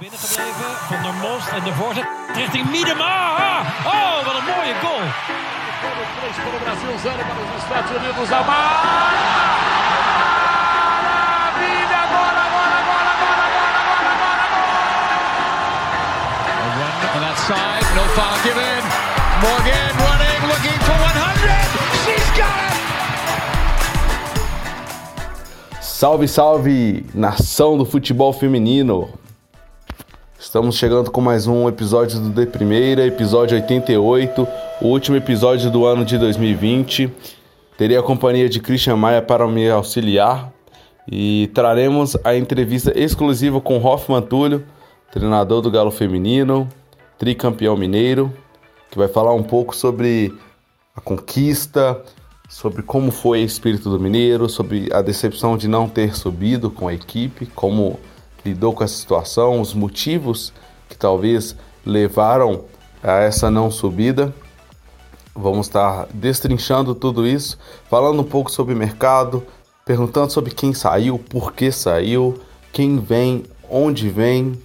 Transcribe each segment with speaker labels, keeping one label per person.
Speaker 1: binnengebleven. Van der Most en de voorzet richting Miedema. Oh, wat een mooie goal.
Speaker 2: On that side, no foul given. Morgan running, looking for 100. She's got it!
Speaker 3: Salve, salve, nação do futebol feminino! Estamos chegando com mais um episódio do De Primeira, episódio 88, o último episódio do ano de 2020. Terei a companhia de Christian Maia para me auxiliar e traremos a entrevista exclusiva com Hoffman Túlio, treinador do Galo Feminino, tricampeão mineiro, que vai falar um pouco sobre a conquista, sobre como foi o espírito do Mineiro, sobre a decepção de não ter subido com a equipe, como lidou com essa situação, os motivos que talvez levaram a essa não subida. Vamos estar destrinchando tudo isso, falando um pouco sobre mercado, perguntando sobre quem saiu, por que saiu, quem vem, onde vem.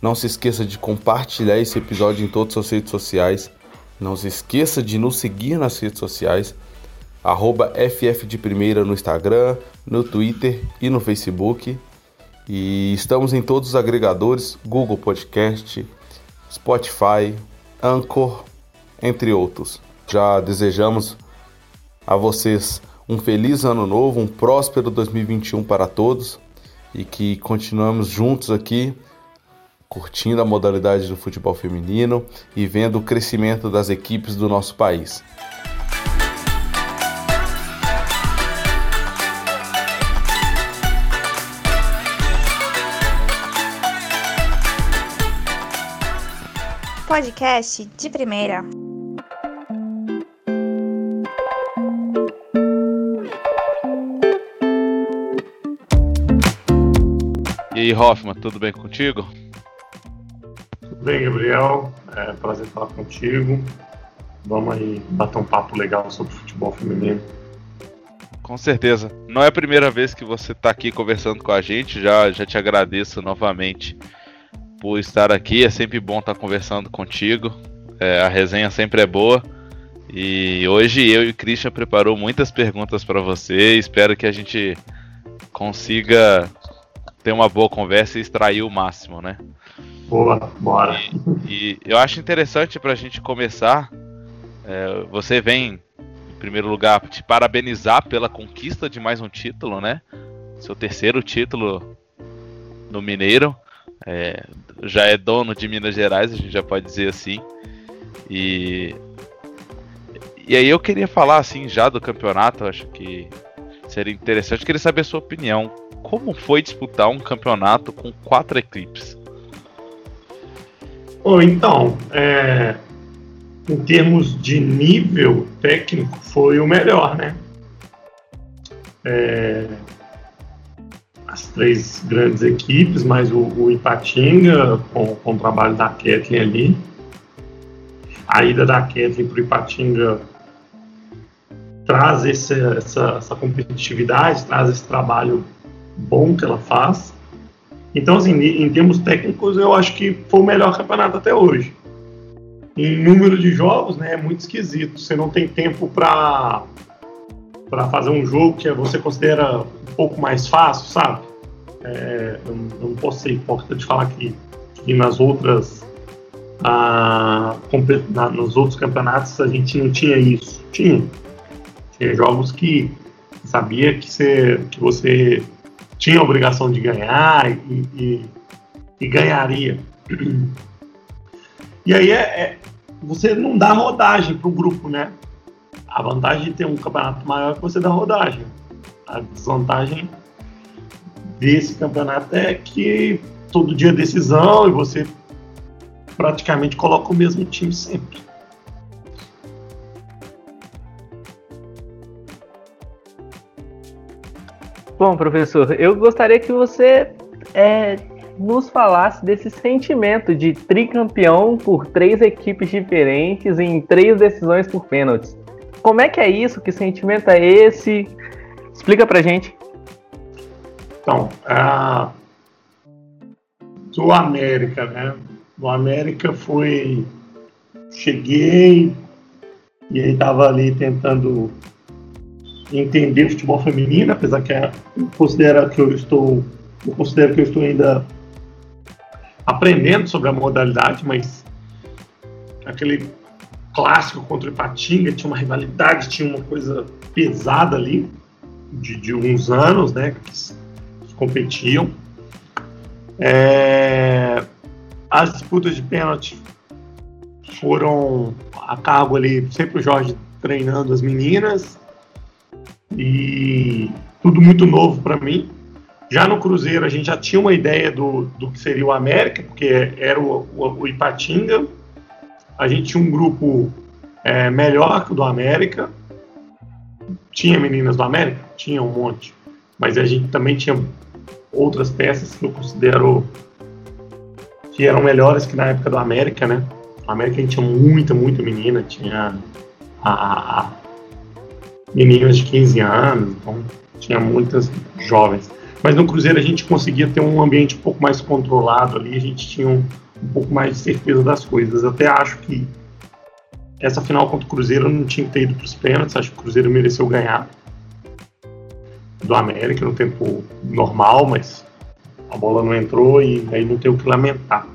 Speaker 3: Não se esqueça de compartilhar esse episódio em todas as redes sociais. Não se esqueça de nos seguir nas redes sociais, arroba FF de Primeira no Instagram, no Twitter e no Facebook. E estamos em todos os agregadores: Google Podcast, Spotify, Anchor, entre outros. Já desejamos a vocês um feliz ano novo, um próspero 2021 para todos e que continuemos juntos aqui curtindo a modalidade do futebol feminino e vendo o crescimento das equipes do nosso país.
Speaker 4: Podcast de primeira.
Speaker 5: E aí, Hoffman, tudo bem contigo?
Speaker 6: Tudo bem, Gabriel? É prazer falar contigo. Vamos aí bater um papo legal sobre futebol feminino.
Speaker 5: Com certeza. Não é a primeira vez que você está aqui conversando com a gente, já, já te agradeço novamente por estar aqui. É sempre bom estar conversando contigo. É, a resenha sempre é boa. E hoje eu e o Christian preparou muitas perguntas para você. Espero que a gente consiga ter uma boa conversa e extrair o máximo, né?
Speaker 6: Boa, bora.
Speaker 5: E, e eu acho interessante para a gente começar. É, você vem, em primeiro lugar, te parabenizar pela conquista de mais um título, né? Seu terceiro título no Mineiro. É, já é dono de Minas Gerais, a gente já pode dizer assim. E, e aí eu queria falar assim já do campeonato, acho que seria interessante. Eu queria saber a sua opinião. Como foi disputar um campeonato com quatro equipes?
Speaker 6: Oh, então, é, em termos de nível técnico, foi o melhor, né? É, as três grandes equipes, mais o, o Ipatinga, com, com, o trabalho da Kathleen ali. A ida da Kathleen para o Ipatinga traz esse, essa, essa competitividade, traz esse trabalho bom que ela faz. Então, assim, em termos técnicos, eu acho que foi o melhor campeonato até hoje. Em número de jogos, né, é muito esquisito. Você não tem tempo para para fazer um jogo que você considera um pouco mais fácil, sabe? É, eu, não posso ser hipócrita de falar que, que nas outras ah, na, nos outros campeonatos a gente não tinha isso. Tinha. Tinha jogos que sabia que você, que você tinha a obrigação de ganhar e, e, e ganharia. E aí é, é, você não dá rodagem para o grupo, né? A vantagem de ter um campeonato maior é que você dá rodagem. A desvantagem desse campeonato é que todo dia é decisão e você praticamente coloca o mesmo time sempre.
Speaker 7: Bom, professor, eu gostaria que você é, nos falasse desse sentimento de tricampeão por três equipes diferentes em três decisões por pênaltis. Como é que é isso? Que sentimento é esse? Explica pra gente.
Speaker 6: Então, do América, né? Do América foi. Cheguei e aí tava ali tentando entender futebol feminino, apesar que é, eu considero que eu estou. Eu considero que eu estou ainda aprendendo sobre a modalidade, mas aquele clássico contra o Ipatinga tinha uma rivalidade, tinha uma coisa pesada ali de, de uns anos, né? Que, competiam. É, as disputas de pênalti foram a cargo ali, sempre o Jorge treinando as meninas e tudo muito novo para mim. Já no Cruzeiro a gente já tinha uma ideia do, do que seria o América, porque era o, o, o Ipatinga. A gente tinha um grupo é, melhor que o do América. Tinha meninas do América? Tinha um monte. Mas a gente também tinha outras peças que eu considero que eram melhores que na época do América, né? Na América a gente tinha muita, muita menina, tinha a, a meninas de 15 anos, então tinha muitas jovens. Mas no Cruzeiro a gente conseguia ter um ambiente um pouco mais controlado ali, a gente tinha um, um pouco mais de certeza das coisas. Até acho que essa final contra o Cruzeiro não tinha que ter ido para os pênaltis, acho que o Cruzeiro mereceu ganhar do América no tempo normal, mas a bola não entrou e aí não tem o que lamentar.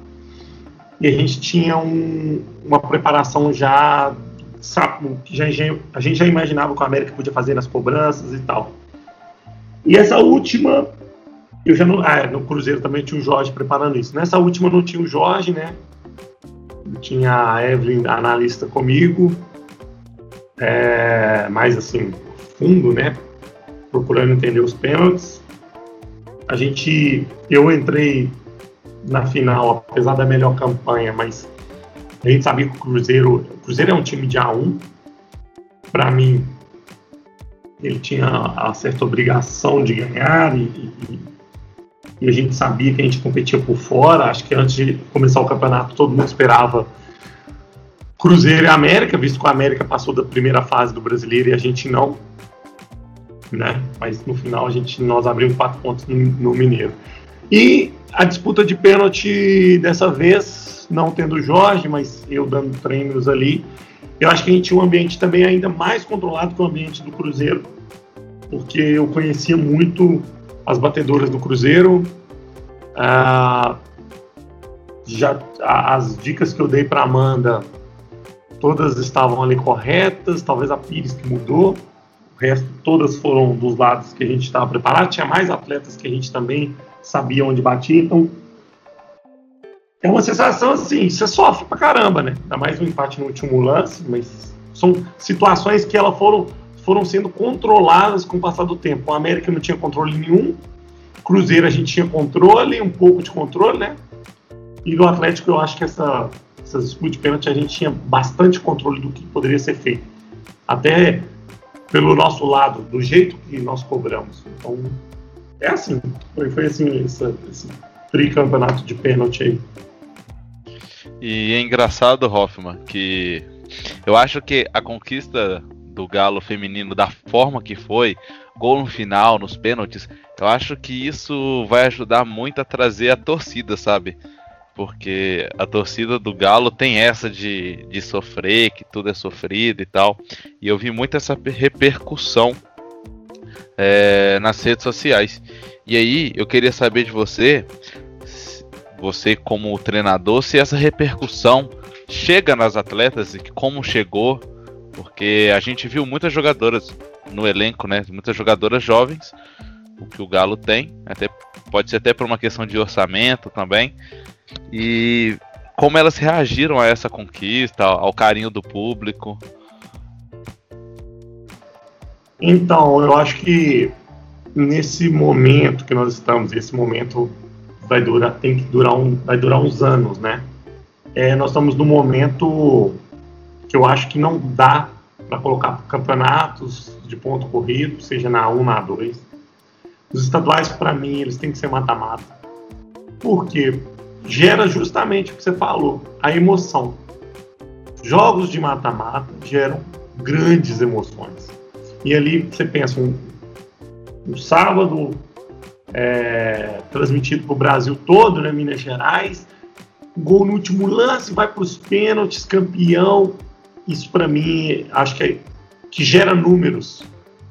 Speaker 6: E a gente tinha um, uma preparação já, sabe, já, a gente já imaginava que o América podia fazer nas cobranças e tal. E essa última, eu já não, ah, no Cruzeiro também tinha o Jorge preparando isso. Nessa última não tinha o Jorge, né? Tinha a Evelyn, a analista comigo, é, mais assim, fundo, né? Procurando entender os pênaltis. A gente, eu entrei na final, apesar da melhor campanha, mas a gente sabia que o Cruzeiro, o Cruzeiro é um time de A1. Para mim, ele tinha a certa obrigação de ganhar e, e, e, a gente sabia que a gente competia por fora. Acho que antes de começar o campeonato todo mundo esperava Cruzeiro e América, visto que o América passou da primeira fase do Brasileiro e a gente não. Né? Mas no final a gente nós abrimos quatro pontos no, no Mineiro. E a disputa de pênalti dessa vez, não tendo Jorge, mas eu dando treinos ali, eu acho que a gente tinha um ambiente também ainda mais controlado que o ambiente do Cruzeiro, porque eu conhecia muito as batedoras do Cruzeiro. Ah, já as dicas que eu dei para Amanda, todas estavam ali corretas. Talvez a Pires que mudou, o resto todas foram dos lados que a gente estava preparado. Tinha mais atletas que a gente também sabia onde batia. Então é uma sensação assim, você sofre pra caramba, né? Ainda mais um empate no último lance, mas são situações que elas foram, foram sendo controladas com o passar do tempo. O América não tinha controle nenhum, Cruzeiro a gente tinha controle, um pouco de controle, né? E do Atlético eu acho que essa, essas disputas de pênalti a gente tinha bastante controle do que poderia ser feito. Até pelo nosso lado, do jeito que nós cobramos. Então, é assim. Foi, foi assim, essa, esse tricampeonato de pênalti aí.
Speaker 5: E é engraçado, Hoffman, que eu acho que a conquista do Galo feminino da forma que foi, gol no final, nos pênaltis, eu acho que isso vai ajudar muito a trazer a torcida, sabe? Porque a torcida do Galo tem essa de, de sofrer, que tudo é sofrido e tal. E eu vi muito essa repercussão é, nas redes sociais. E aí eu queria saber de você você como treinador, se essa repercussão chega nas atletas e como chegou, porque a gente viu muitas jogadoras no elenco, né? Muitas jogadoras jovens, o que o Galo tem, até pode ser até por uma questão de orçamento também. E como elas reagiram a essa conquista, ao carinho do público?
Speaker 6: Então, eu acho que nesse momento que nós estamos, esse momento vai durar, tem que durar um, vai durar uns anos, né? É, nós estamos no momento que eu acho que não dá para colocar campeonatos de ponto corrido, seja na 1, na 2. Os estaduais, para mim, eles têm que ser mata-mata. Porque gera justamente o que você falou, a emoção. Jogos de mata-mata geram grandes emoções. E ali você pensa, um, um sábado é, transmitido para o Brasil todo, né, Minas Gerais. Gol no último lance, vai para os pênaltis, campeão. Isso para mim, acho que, é, que gera números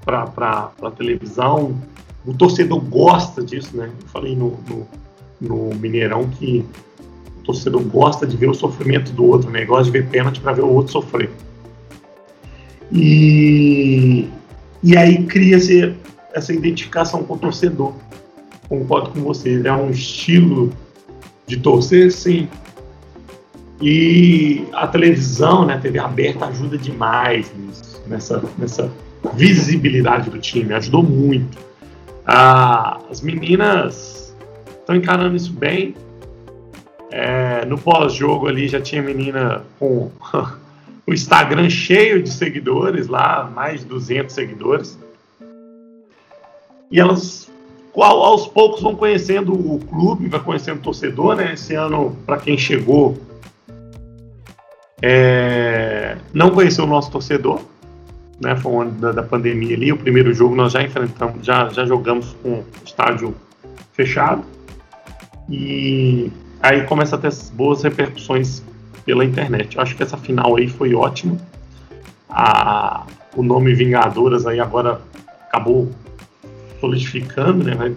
Speaker 6: para a televisão. O torcedor gosta disso, né? Eu falei no, no, no, Mineirão que o torcedor gosta de ver o sofrimento do outro, né? Gosta de ver pênalti para ver o outro sofrer. E, e aí cria-se essa identificação com o torcedor. Concordo com vocês, é um estilo de torcer, sim. E a televisão, né, a TV aberta ajuda demais nisso, nessa, nessa visibilidade do time, ajudou muito. Ah, as meninas estão encarando isso bem. É, no pós-jogo ali já tinha menina com o Instagram cheio de seguidores lá, mais de 200 seguidores. E elas aos poucos vão conhecendo o clube, vai conhecendo o torcedor, né? Esse ano, para quem chegou, é, não conheceu o nosso torcedor, né? Foi o ano da, da, pandemia ali. O primeiro jogo nós já enfrentamos, já, já jogamos com estádio fechado. E aí começa a ter boas repercussões pela internet. Eu acho que essa final aí foi ótima. A, o nome Vingadoras aí agora acabou solidificando, né? Vai,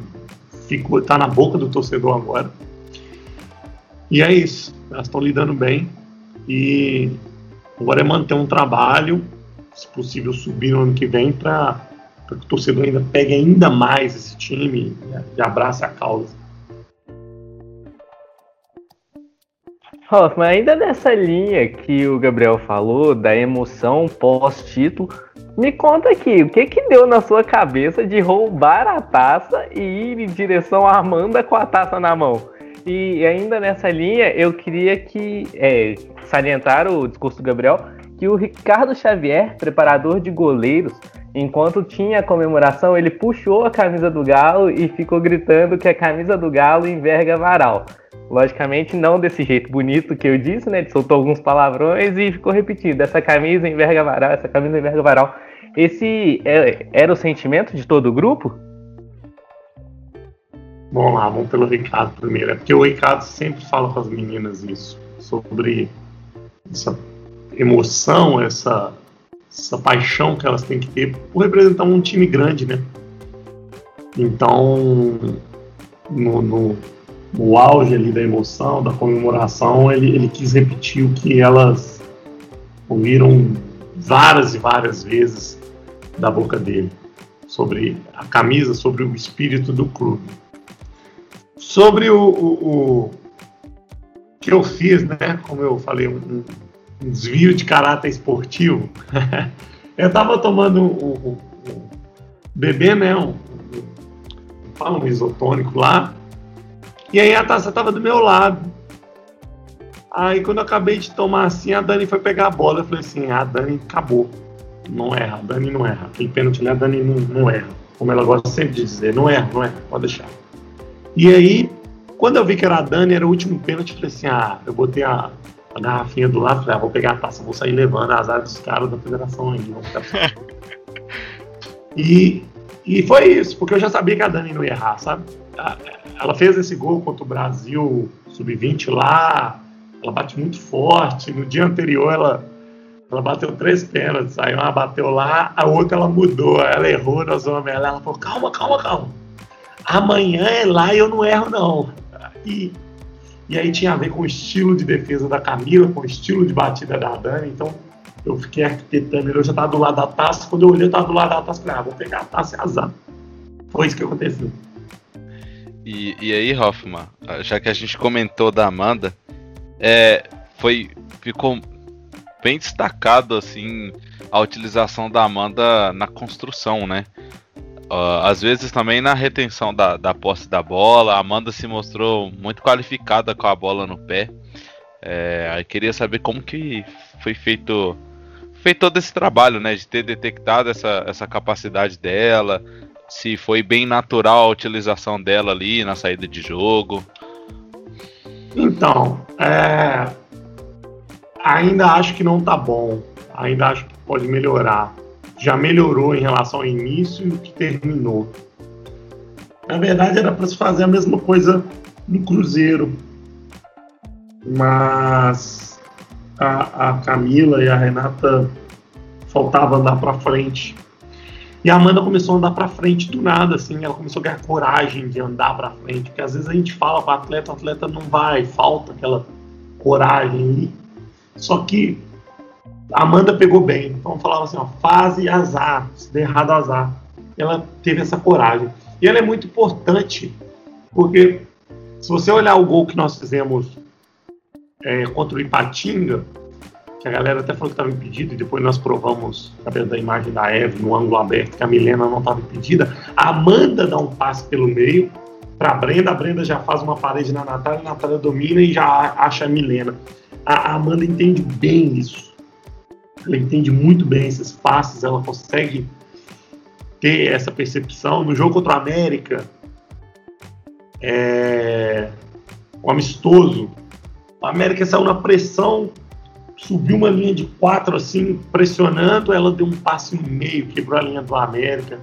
Speaker 6: ficou, tá na boca do torcedor agora. E é isso. Elas estão lidando bem. E agora é manter um trabalho, se possível subir no ano que vem, para que o torcedor ainda pegue ainda mais esse time e abrace a causa.
Speaker 7: Hoffman, ainda nessa linha que o Gabriel falou, da emoção pós-título, me conta aqui, o que que deu na sua cabeça de roubar a taça e ir em direção à Amanda com a taça na mão? E ainda nessa linha, eu queria que é, salientar o discurso do Gabriel, que o Ricardo Xavier, preparador de goleiros, enquanto tinha a comemoração, ele puxou a camisa do Galo e ficou gritando que a camisa do Galo enverga varal. Logicamente, não desse jeito bonito que eu disse, né? Ele soltou alguns palavrões e ficou repetindo: essa camisa enverga varal, essa camisa enverga varal. Esse é, era o sentimento de todo o grupo?
Speaker 6: Vamos lá, vamos pelo Ricardo primeiro. É porque o Ricardo sempre fala com as meninas isso, sobre essa emoção, essa, essa paixão que elas têm que ter por representar um time grande, né? Então, no, no no auge ali da emoção, da comemoração, ele, ele quis repetir o que elas ouviram várias e várias vezes da boca dele, sobre a camisa, sobre o espírito do clube. Sobre o, o, o que eu fiz, né, como eu falei, um, um desvio de caráter esportivo, eu estava tomando um, um, um, bebê, né, um, um, um isotônico lá, e aí a taça tava do meu lado. Aí quando eu acabei de tomar assim, a Dani foi pegar a bola. Eu falei assim, a Dani acabou. Não erra, a Dani não erra. Aquele pênalti ali, a Dani não, não erra. Como ela gosta sempre de dizer, não erra, não erra, pode deixar. E aí, quando eu vi que era a Dani, era o último pênalti, eu falei assim, ah, eu botei a, a garrafinha do lado, falei, ah, vou pegar a taça, vou sair levando as áreas dos caras da federação ficar... e, e foi isso, porque eu já sabia que a Dani não ia errar, sabe? ela fez esse gol contra o Brasil sub-20 lá, ela bate muito forte. No dia anterior ela, ela bateu três pênaltis, aí uma bateu lá, a outra ela mudou, ela errou nas homens, ela, ela falou, calma, calma, calma. Amanhã é lá e eu não erro não. E, e aí tinha a ver com o estilo de defesa da Camila, com o estilo de batida da Dani, então eu fiquei arquitetando, eu já estava do lado da taça, quando eu olhei eu estava do lado da taça, falei, ah, vou pegar a taça e azar. Foi isso que aconteceu.
Speaker 5: E, e aí, Hoffman, já que a gente comentou da Amanda, é, foi ficou bem destacado assim a utilização da Amanda na construção, né? Uh, às vezes também na retenção da, da posse da bola, a Amanda se mostrou muito qualificada com a bola no pé. É, queria saber como que foi feito, feito todo esse trabalho, né? De ter detectado essa, essa capacidade dela, se foi bem natural a utilização dela ali na saída de jogo.
Speaker 6: Então, é... ainda acho que não tá bom. Ainda acho que pode melhorar. Já melhorou em relação ao início e o que terminou. Na verdade, era para se fazer a mesma coisa no Cruzeiro. Mas a, a Camila e a Renata faltava andar para frente. E a Amanda começou a andar para frente do nada, assim, ela começou a ganhar coragem de andar para frente, porque às vezes a gente fala para atleta, o atleta não vai, falta aquela coragem. Só que Amanda pegou bem, então falava assim, ó, fase azar, se der errado azar. Ela teve essa coragem. E ela é muito importante, porque se você olhar o gol que nós fizemos é, contra o Ipatinga, que a galera até falou que estava impedido, e depois nós provamos, através da imagem da Eve, no ângulo aberto, que a Milena não estava impedida. A Amanda dá um passe pelo meio para a Brenda, a Brenda já faz uma parede na Natália, a Natália domina e já acha a Milena. A, a Amanda entende bem isso. Ela entende muito bem esses passes, ela consegue ter essa percepção. No jogo contra o América, é, o amistoso, o América saiu na pressão, subiu uma linha de quatro assim, pressionando, ela deu um passe no meio, quebrou a linha do América.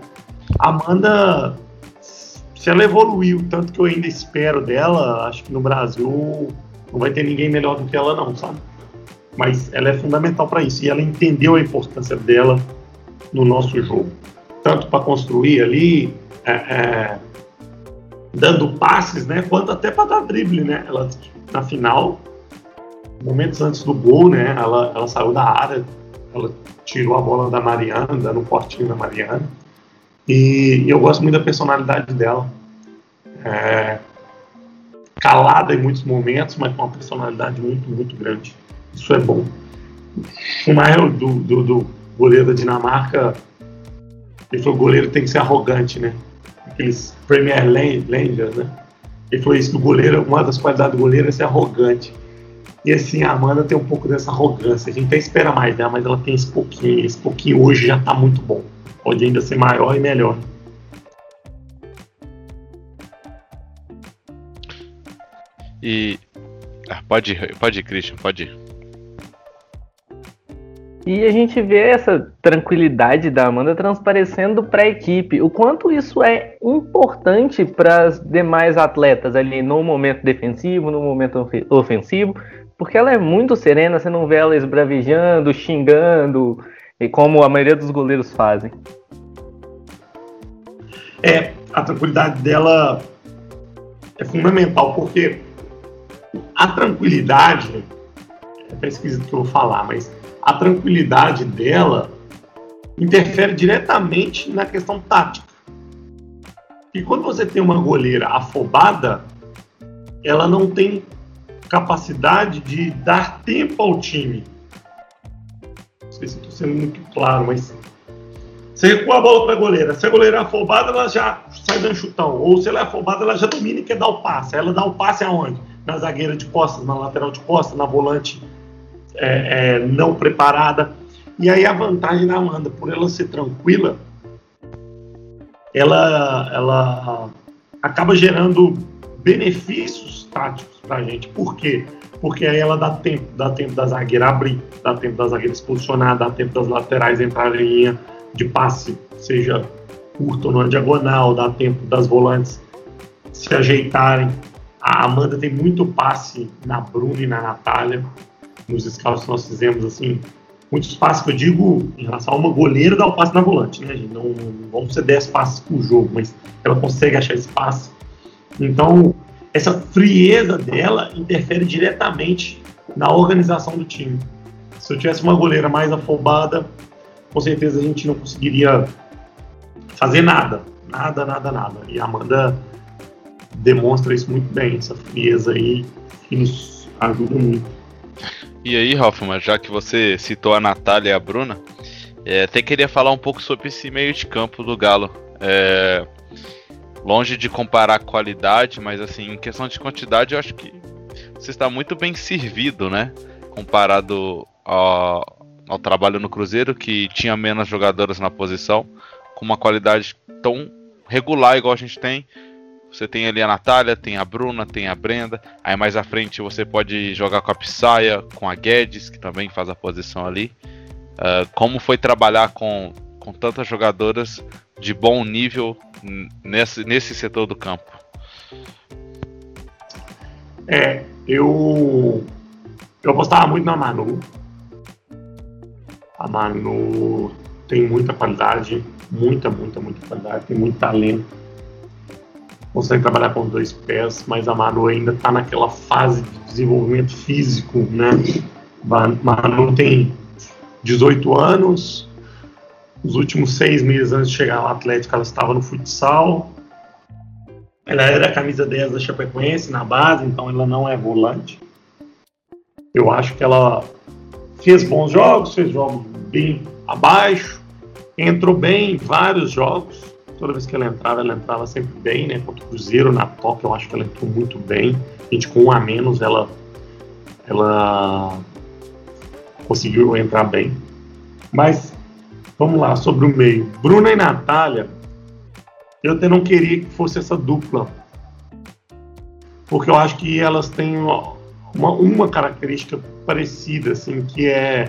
Speaker 6: Amanda, se ela evoluiu tanto que eu ainda espero dela, acho que no Brasil não vai ter ninguém melhor do que ela não, sabe? Mas ela é fundamental para isso e ela entendeu a importância dela no nosso jogo, tanto para construir ali, é, é, dando passes, né, quanto até para dar drible, né? Ela na final momentos antes do gol, né? Ela, ela saiu da área, ela tirou a bola da Mariana, dando um cortinho na Mariana. E, eu gosto muito da personalidade dela. É, calada em muitos momentos, mas com uma personalidade muito, muito grande. Isso é bom. O Schumacher, do, do, do goleiro da Dinamarca, ele falou: goleiro tem que ser arrogante, né? Aqueles Premier Rangers, né? Ele falou isso: do goleiro, uma das qualidades do goleiro é ser arrogante. E assim, a Amanda tem um pouco dessa arrogância. A gente até espera mais dela, mas ela tem esse pouquinho. Esse pouquinho hoje já tá muito bom. Pode ainda ser maior e melhor.
Speaker 5: E. Ah, pode ir, pode ir, Christian, pode ir.
Speaker 7: E a gente vê essa tranquilidade da Amanda transparecendo para a equipe. O quanto isso é importante para as demais atletas ali no momento defensivo, no momento ofensivo, porque ela é muito serena, você não vê ela esbravejando, xingando, como a maioria dos goleiros fazem.
Speaker 6: É, a tranquilidade dela é fundamental, porque a tranquilidade, é até esquisito que eu vou falar, mas a tranquilidade dela interfere diretamente na questão tática. E quando você tem uma goleira afobada, ela não tem capacidade de dar tempo ao time. Não sei se estou sendo muito claro, mas você recua a bola para a goleira. Se a goleira é afobada, ela já sai dando chutão. Ou se ela é afobada, ela já domina e quer dar o passe. Ela dá o passe aonde? Na zagueira de costas, na lateral de costas, na volante é, é, não preparada. E aí a vantagem da Amanda, por ela ser tranquila, ela, ela acaba gerando benefícios táticos para a gente. Por quê? Porque aí ela dá tempo, dá tempo da zagueira abrir, dá tempo da zagueira se posicionar, dá tempo das laterais entrarem em linha de passe, seja curto ou na diagonal, dá tempo das volantes se ajeitarem. A Amanda tem muito passe na Bruna e na Natália. Nos scouts que nós fizemos, assim, muitos passes que eu digo em relação a uma goleira dar o passe na volante, né, gente? Não, não vão ser 10 passes por jogo, mas ela consegue achar espaço. Então, essa frieza dela interfere diretamente na organização do time. Se eu tivesse uma goleira mais afobada, com certeza a gente não conseguiria fazer nada. Nada, nada, nada. E a Amanda demonstra isso muito bem, essa frieza aí, que nos ajuda muito.
Speaker 5: E aí, Hoffman, já que você citou a Natália e a Bruna, é, até queria falar um pouco sobre esse meio de campo do Galo. É, longe de comparar qualidade, mas assim, em questão de quantidade, eu acho que você está muito bem servido, né? Comparado ao, ao trabalho no Cruzeiro, que tinha menos jogadoras na posição, com uma qualidade tão regular igual a gente tem. Você tem ali a Natália, tem a Bruna, tem a Brenda. Aí mais à frente você pode jogar com a Psaia, com a Guedes, que também faz a posição ali. Uh, como foi trabalhar com, com tantas jogadoras de bom nível nesse, nesse setor do campo?
Speaker 6: É, eu eu apostava muito na Manu. A Manu tem muita qualidade, muita, muita, muita qualidade, tem muito talento. Consegue trabalhar com os dois pés, mas a Manu ainda está naquela fase de desenvolvimento físico, né? Manu tem 18 anos, os últimos seis meses antes de chegar ao Atlético, ela estava no futsal. Ela era a camisa 10 da Chapecoense na base, então ela não é volante. Eu acho que ela fez bons jogos, fez jogos bem abaixo, entrou bem em vários jogos. Toda vez que ela entrava, ela entrava sempre bem, né? Contra o Cruzeiro na top, eu acho que ela entrou muito bem. A gente com um a menos, ela, ela conseguiu entrar bem. Mas vamos lá, sobre o meio. Bruna e Natália, eu até não queria que fosse essa dupla. Porque eu acho que elas têm uma, uma característica parecida, assim, que é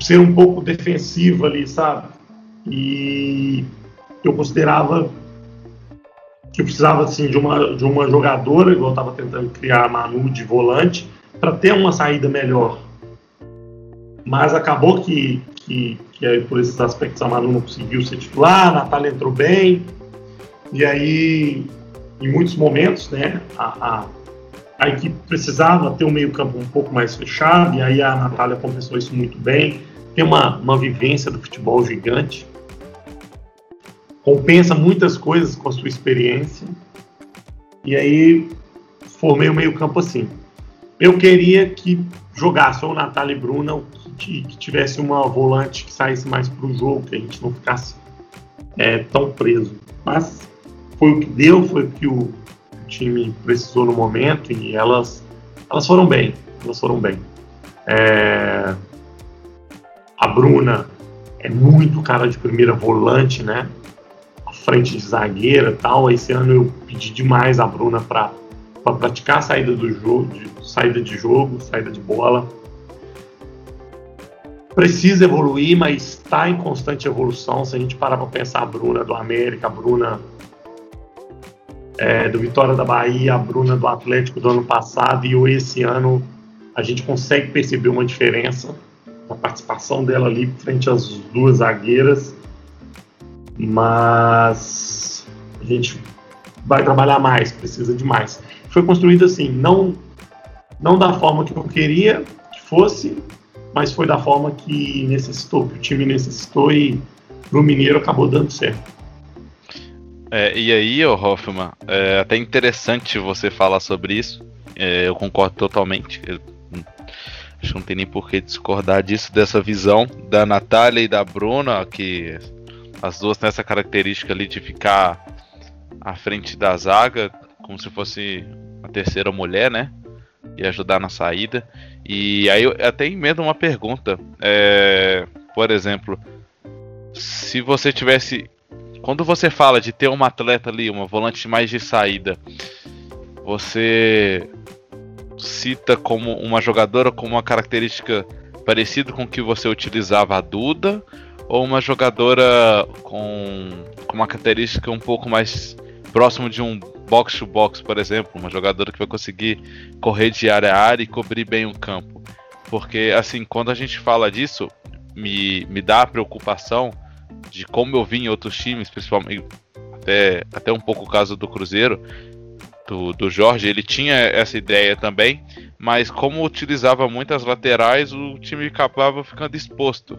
Speaker 6: ser um pouco defensivo ali, sabe? E eu considerava que eu precisava assim de uma de uma jogadora, igual eu estava tentando criar a Manu de volante, para ter uma saída melhor. Mas acabou que, que, que aí, por esses aspectos a Manu não conseguiu ser titular, a Natália entrou bem, e aí em muitos momentos, né, a, a a equipe precisava ter um meio-campo um pouco mais fechado, e aí a Natália compensou isso muito bem. Tem uma, uma vivência do futebol gigante, compensa muitas coisas com a sua experiência, e aí formei o meio-campo assim. Eu queria que jogasse ou Natália e Bruna, que, que tivesse uma volante que saísse mais para o jogo, que a gente não ficasse é, tão preso. Mas foi o que deu, foi o que o time precisou no momento e elas, elas foram bem. Elas foram bem. É, a Bruna é muito cara de primeira volante, né? Frente de zagueira tal. Esse ano eu pedi demais a Bruna para praticar a saída do jogo, de, saída de jogo, saída de bola. Precisa evoluir, mas está em constante evolução. Se a gente parar para pensar a Bruna do América, a Bruna é, do Vitória da Bahia, a Bruna do Atlético do ano passado e esse ano a gente consegue perceber uma diferença na participação dela ali frente às duas zagueiras, mas a gente vai trabalhar mais, precisa de mais. Foi construído assim, não não da forma que eu queria que fosse, mas foi da forma que necessitou, que o time necessitou e o Mineiro acabou dando certo.
Speaker 5: É, e aí, ô Hoffman, é até interessante você falar sobre isso. É, eu concordo totalmente. Eu, hum, acho que não tem nem por que discordar disso, dessa visão da Natália e da Bruna, que as duas têm essa característica ali de ficar à frente da zaga, como se fosse a terceira mulher, né? E ajudar na saída. E aí eu até emendo uma pergunta. É, por exemplo, se você tivesse quando você fala de ter uma atleta ali, uma volante mais de saída, você cita como uma jogadora com uma característica parecida com que você utilizava a Duda, ou uma jogadora com, com uma característica um pouco mais próximo de um box to box, por exemplo, uma jogadora que vai conseguir correr de área a área e cobrir bem o campo. Porque assim, quando a gente fala disso, me, me dá a preocupação de como eu vi em outros times, principalmente até, até um pouco o caso do Cruzeiro, do, do Jorge, ele tinha essa ideia também, mas como utilizava muitas laterais, o time acabava ficando exposto.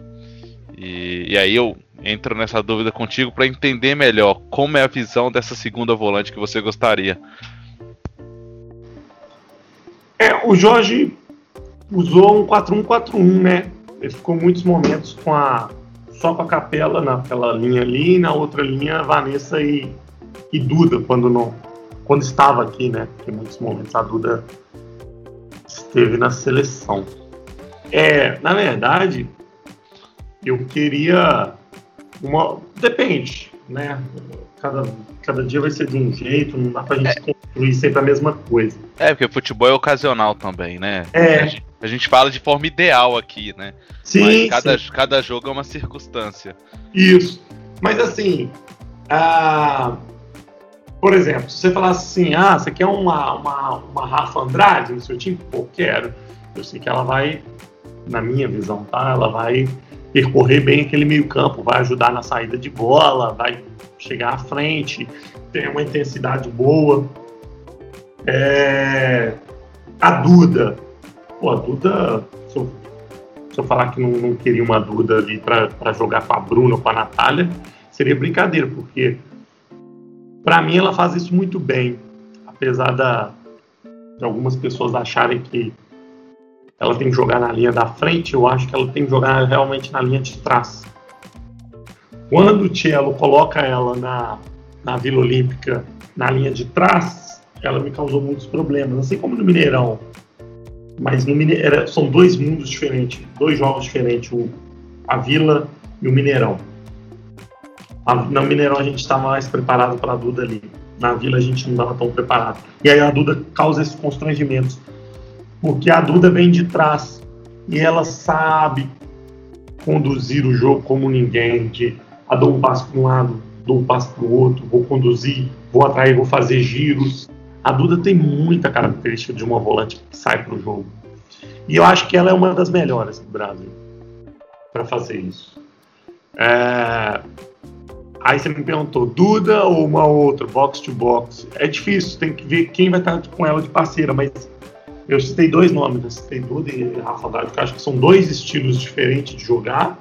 Speaker 5: E, e aí eu entro nessa dúvida contigo para entender melhor como é a visão dessa segunda volante que você gostaria.
Speaker 6: É, o Jorge usou um 4-1-4-1, né? Ele ficou muitos momentos com a só com a Capela naquela linha ali, e na outra linha Vanessa e, e Duda, quando não quando estava aqui, né? Porque em muitos momentos a Duda esteve na seleção. É, na verdade, eu queria uma. Depende, né? Cada, cada dia vai ser de um jeito, não dá pra gente é. construir sempre a mesma coisa.
Speaker 5: É, porque futebol é ocasional também, né?
Speaker 6: É.
Speaker 5: A gente fala de forma ideal aqui, né?
Speaker 6: Sim.
Speaker 5: Mas cada,
Speaker 6: sim.
Speaker 5: cada jogo é uma circunstância.
Speaker 6: Isso. Mas assim, ah, por exemplo, se você falasse assim, ah, você quer uma, uma, uma Rafa Andrade no seu time? Pô, quero. Eu sei que ela vai, na minha visão, tá? Ela vai percorrer bem aquele meio campo, vai ajudar na saída de bola, vai chegar à frente, tem uma intensidade boa. É... A Duda. Pô, a Duda, se eu, se eu falar que não, não, queria uma Duda ali para jogar com a Bruna ou com a Natália, seria brincadeira, porque para mim ela faz isso muito bem. Apesar da, de algumas pessoas acharem que ela tem que jogar na linha da frente, eu acho que ela tem que jogar realmente na linha de trás. Quando o Cielo coloca ela na, na Vila Olímpica na linha de trás, ela me causou muitos problemas, assim como no Mineirão. Mas no Mineirão, são dois mundos diferentes, dois jogos diferentes, o, a Vila e o Mineirão. A, no Mineirão a gente estava mais preparado para a Duda ali. Na Vila a gente não estava tão preparado. E aí a Duda causa esses constrangimentos porque a Duda vem de trás e ela sabe conduzir o jogo como ninguém, de ah, dou um passo para um lado, dou um passo para o outro, vou conduzir, vou atrair, vou fazer giros. A Duda tem muita característica de uma volante que sai para o jogo. E eu acho que ela é uma das melhores do Brasil para fazer isso. É... Aí você me perguntou, Duda ou uma outra, box to box? É difícil, tem que ver quem vai estar com ela de parceira, mas eu citei dois nomes, eu citei Duda e Rafa Andrade, que eu acho que são dois estilos diferentes de jogar,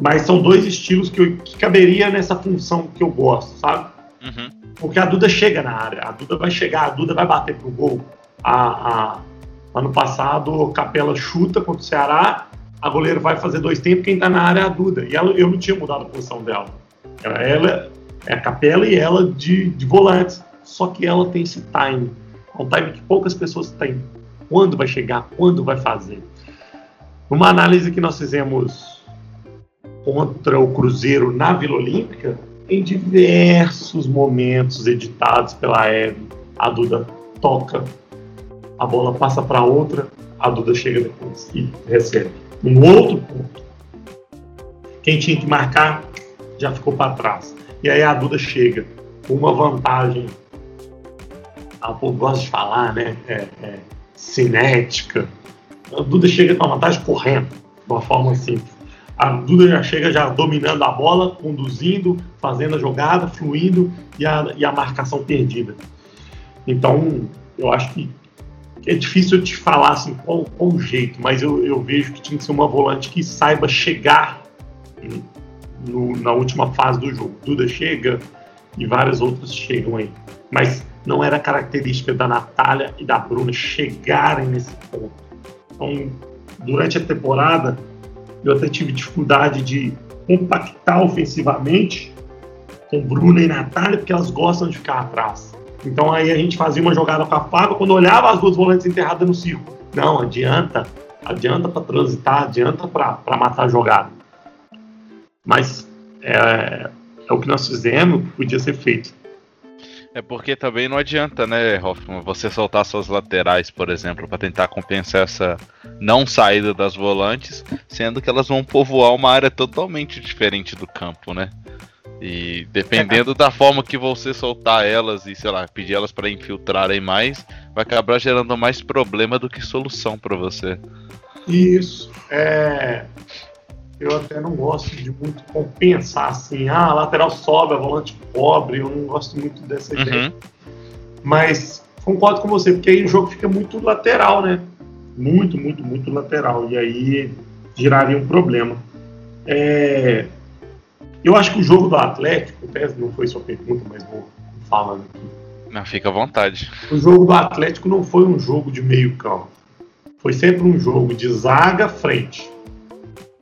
Speaker 6: mas são dois estilos que, eu, que caberia nessa função que eu gosto, sabe? Uhum. Porque a Duda chega na área, a Duda vai chegar, a Duda vai bater pro gol. A, a, ano passado, Capela chuta contra o Ceará, a goleira vai fazer dois tempos, quem tá na área é a Duda. E ela, eu não tinha mudado a posição dela. Ela, ela é a Capela e ela de, de volantes. Só que ela tem esse time é um time que poucas pessoas têm. Quando vai chegar? Quando vai fazer? Uma análise que nós fizemos contra o Cruzeiro na Vila Olímpica, em diversos momentos editados pela Eve, a Duda toca, a bola passa para outra, a Duda chega depois e recebe. Um outro ponto. Quem tinha que marcar já ficou para trás. E aí a Duda chega com uma vantagem o povo gosta de falar, né? É, é, cinética. A Duda chega com a vantagem correndo, de uma forma simples. A Duda já chega já dominando a bola, conduzindo, fazendo a jogada, fluindo e a, e a marcação perdida. Então, eu acho que é difícil eu te falar assim qual, qual jeito, mas eu, eu vejo que tinha que ser uma volante que saiba chegar no, na última fase do jogo. Duda chega e várias outras chegam aí. Mas não era característica da Natália e da Bruna chegarem nesse ponto. Então, durante a temporada, eu até tive dificuldade de compactar ofensivamente com Bruna e Natália, porque elas gostam de ficar atrás. Então aí a gente fazia uma jogada com a faca, quando olhava as duas volantes enterradas no círculo. Não, adianta, adianta para transitar, adianta para matar a jogada. Mas é, é o que nós fizemos, que podia ser feito.
Speaker 5: É porque também não adianta, né, Hoffman, você soltar suas laterais, por exemplo, para tentar compensar essa não saída das volantes, sendo que elas vão povoar uma área totalmente diferente do campo, né? E dependendo da forma que você soltar elas e, sei lá, pedir elas para infiltrarem mais, vai acabar gerando mais problema do que solução para você.
Speaker 6: Isso. É, eu até não gosto de muito compensar assim, ah, a lateral sobe, a volante cobre, eu não gosto muito dessa uhum. ideia. Mas concordo com você, porque aí o jogo fica muito lateral, né? Muito, muito, muito lateral. E aí geraria um problema. É... Eu acho que o jogo do Atlético, não foi sua pergunta, mas vou falando aqui.
Speaker 5: Não, fica à vontade.
Speaker 6: O jogo do Atlético não foi um jogo de meio campo. Foi sempre um jogo de zaga frente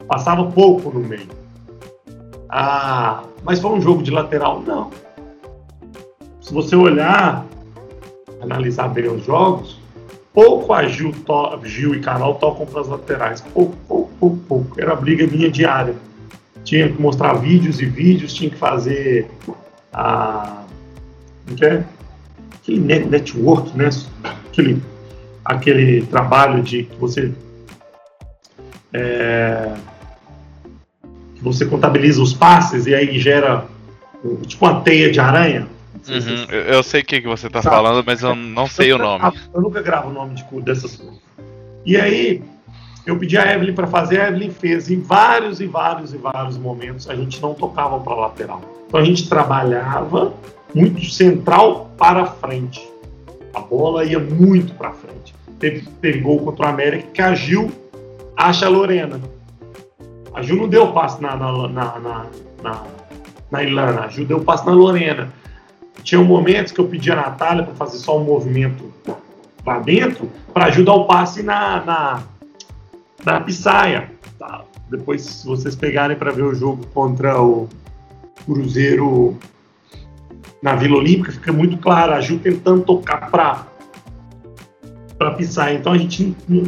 Speaker 6: Passava pouco no meio. Ah, mas foi um jogo de lateral? Não. Se você olhar, analisar bem os jogos, pouco a Gil, to, Gil e Carol tocam para as laterais. Pouco, pouco, pouco, pouco. Era briga minha diária. Tinha que mostrar vídeos e vídeos, tinha que fazer a. Como que é? Aquele network, né? Aquele, aquele trabalho de que você. É, você contabiliza os passes e aí gera tipo uma teia de aranha.
Speaker 5: Uhum, eu, eu sei o que, que você tá Sabe? falando, mas eu não sei
Speaker 6: eu
Speaker 5: o nome.
Speaker 6: Gravo, eu nunca gravo o nome de dessas coisas. E aí, eu pedi a Evelyn para fazer, a Evelyn fez em vários e vários e vários momentos. A gente não tocava para lateral. Então a gente trabalhava muito central para frente. A bola ia muito para frente. Teve, teve gol contra o América que a Gil acha a Lorena. A Gil não deu passe na, na, na, na, na, na Ilana, a Gil deu passe na Lorena. Tinha momentos que eu pedi a Natália para fazer só um movimento lá dentro para ajudar o passe na, na, na Pissaia. Tá? Depois, se vocês pegarem para ver o jogo contra o Cruzeiro na Vila Olímpica, fica muito claro a Ju tentando tocar para para Pissaia. Então a gente não,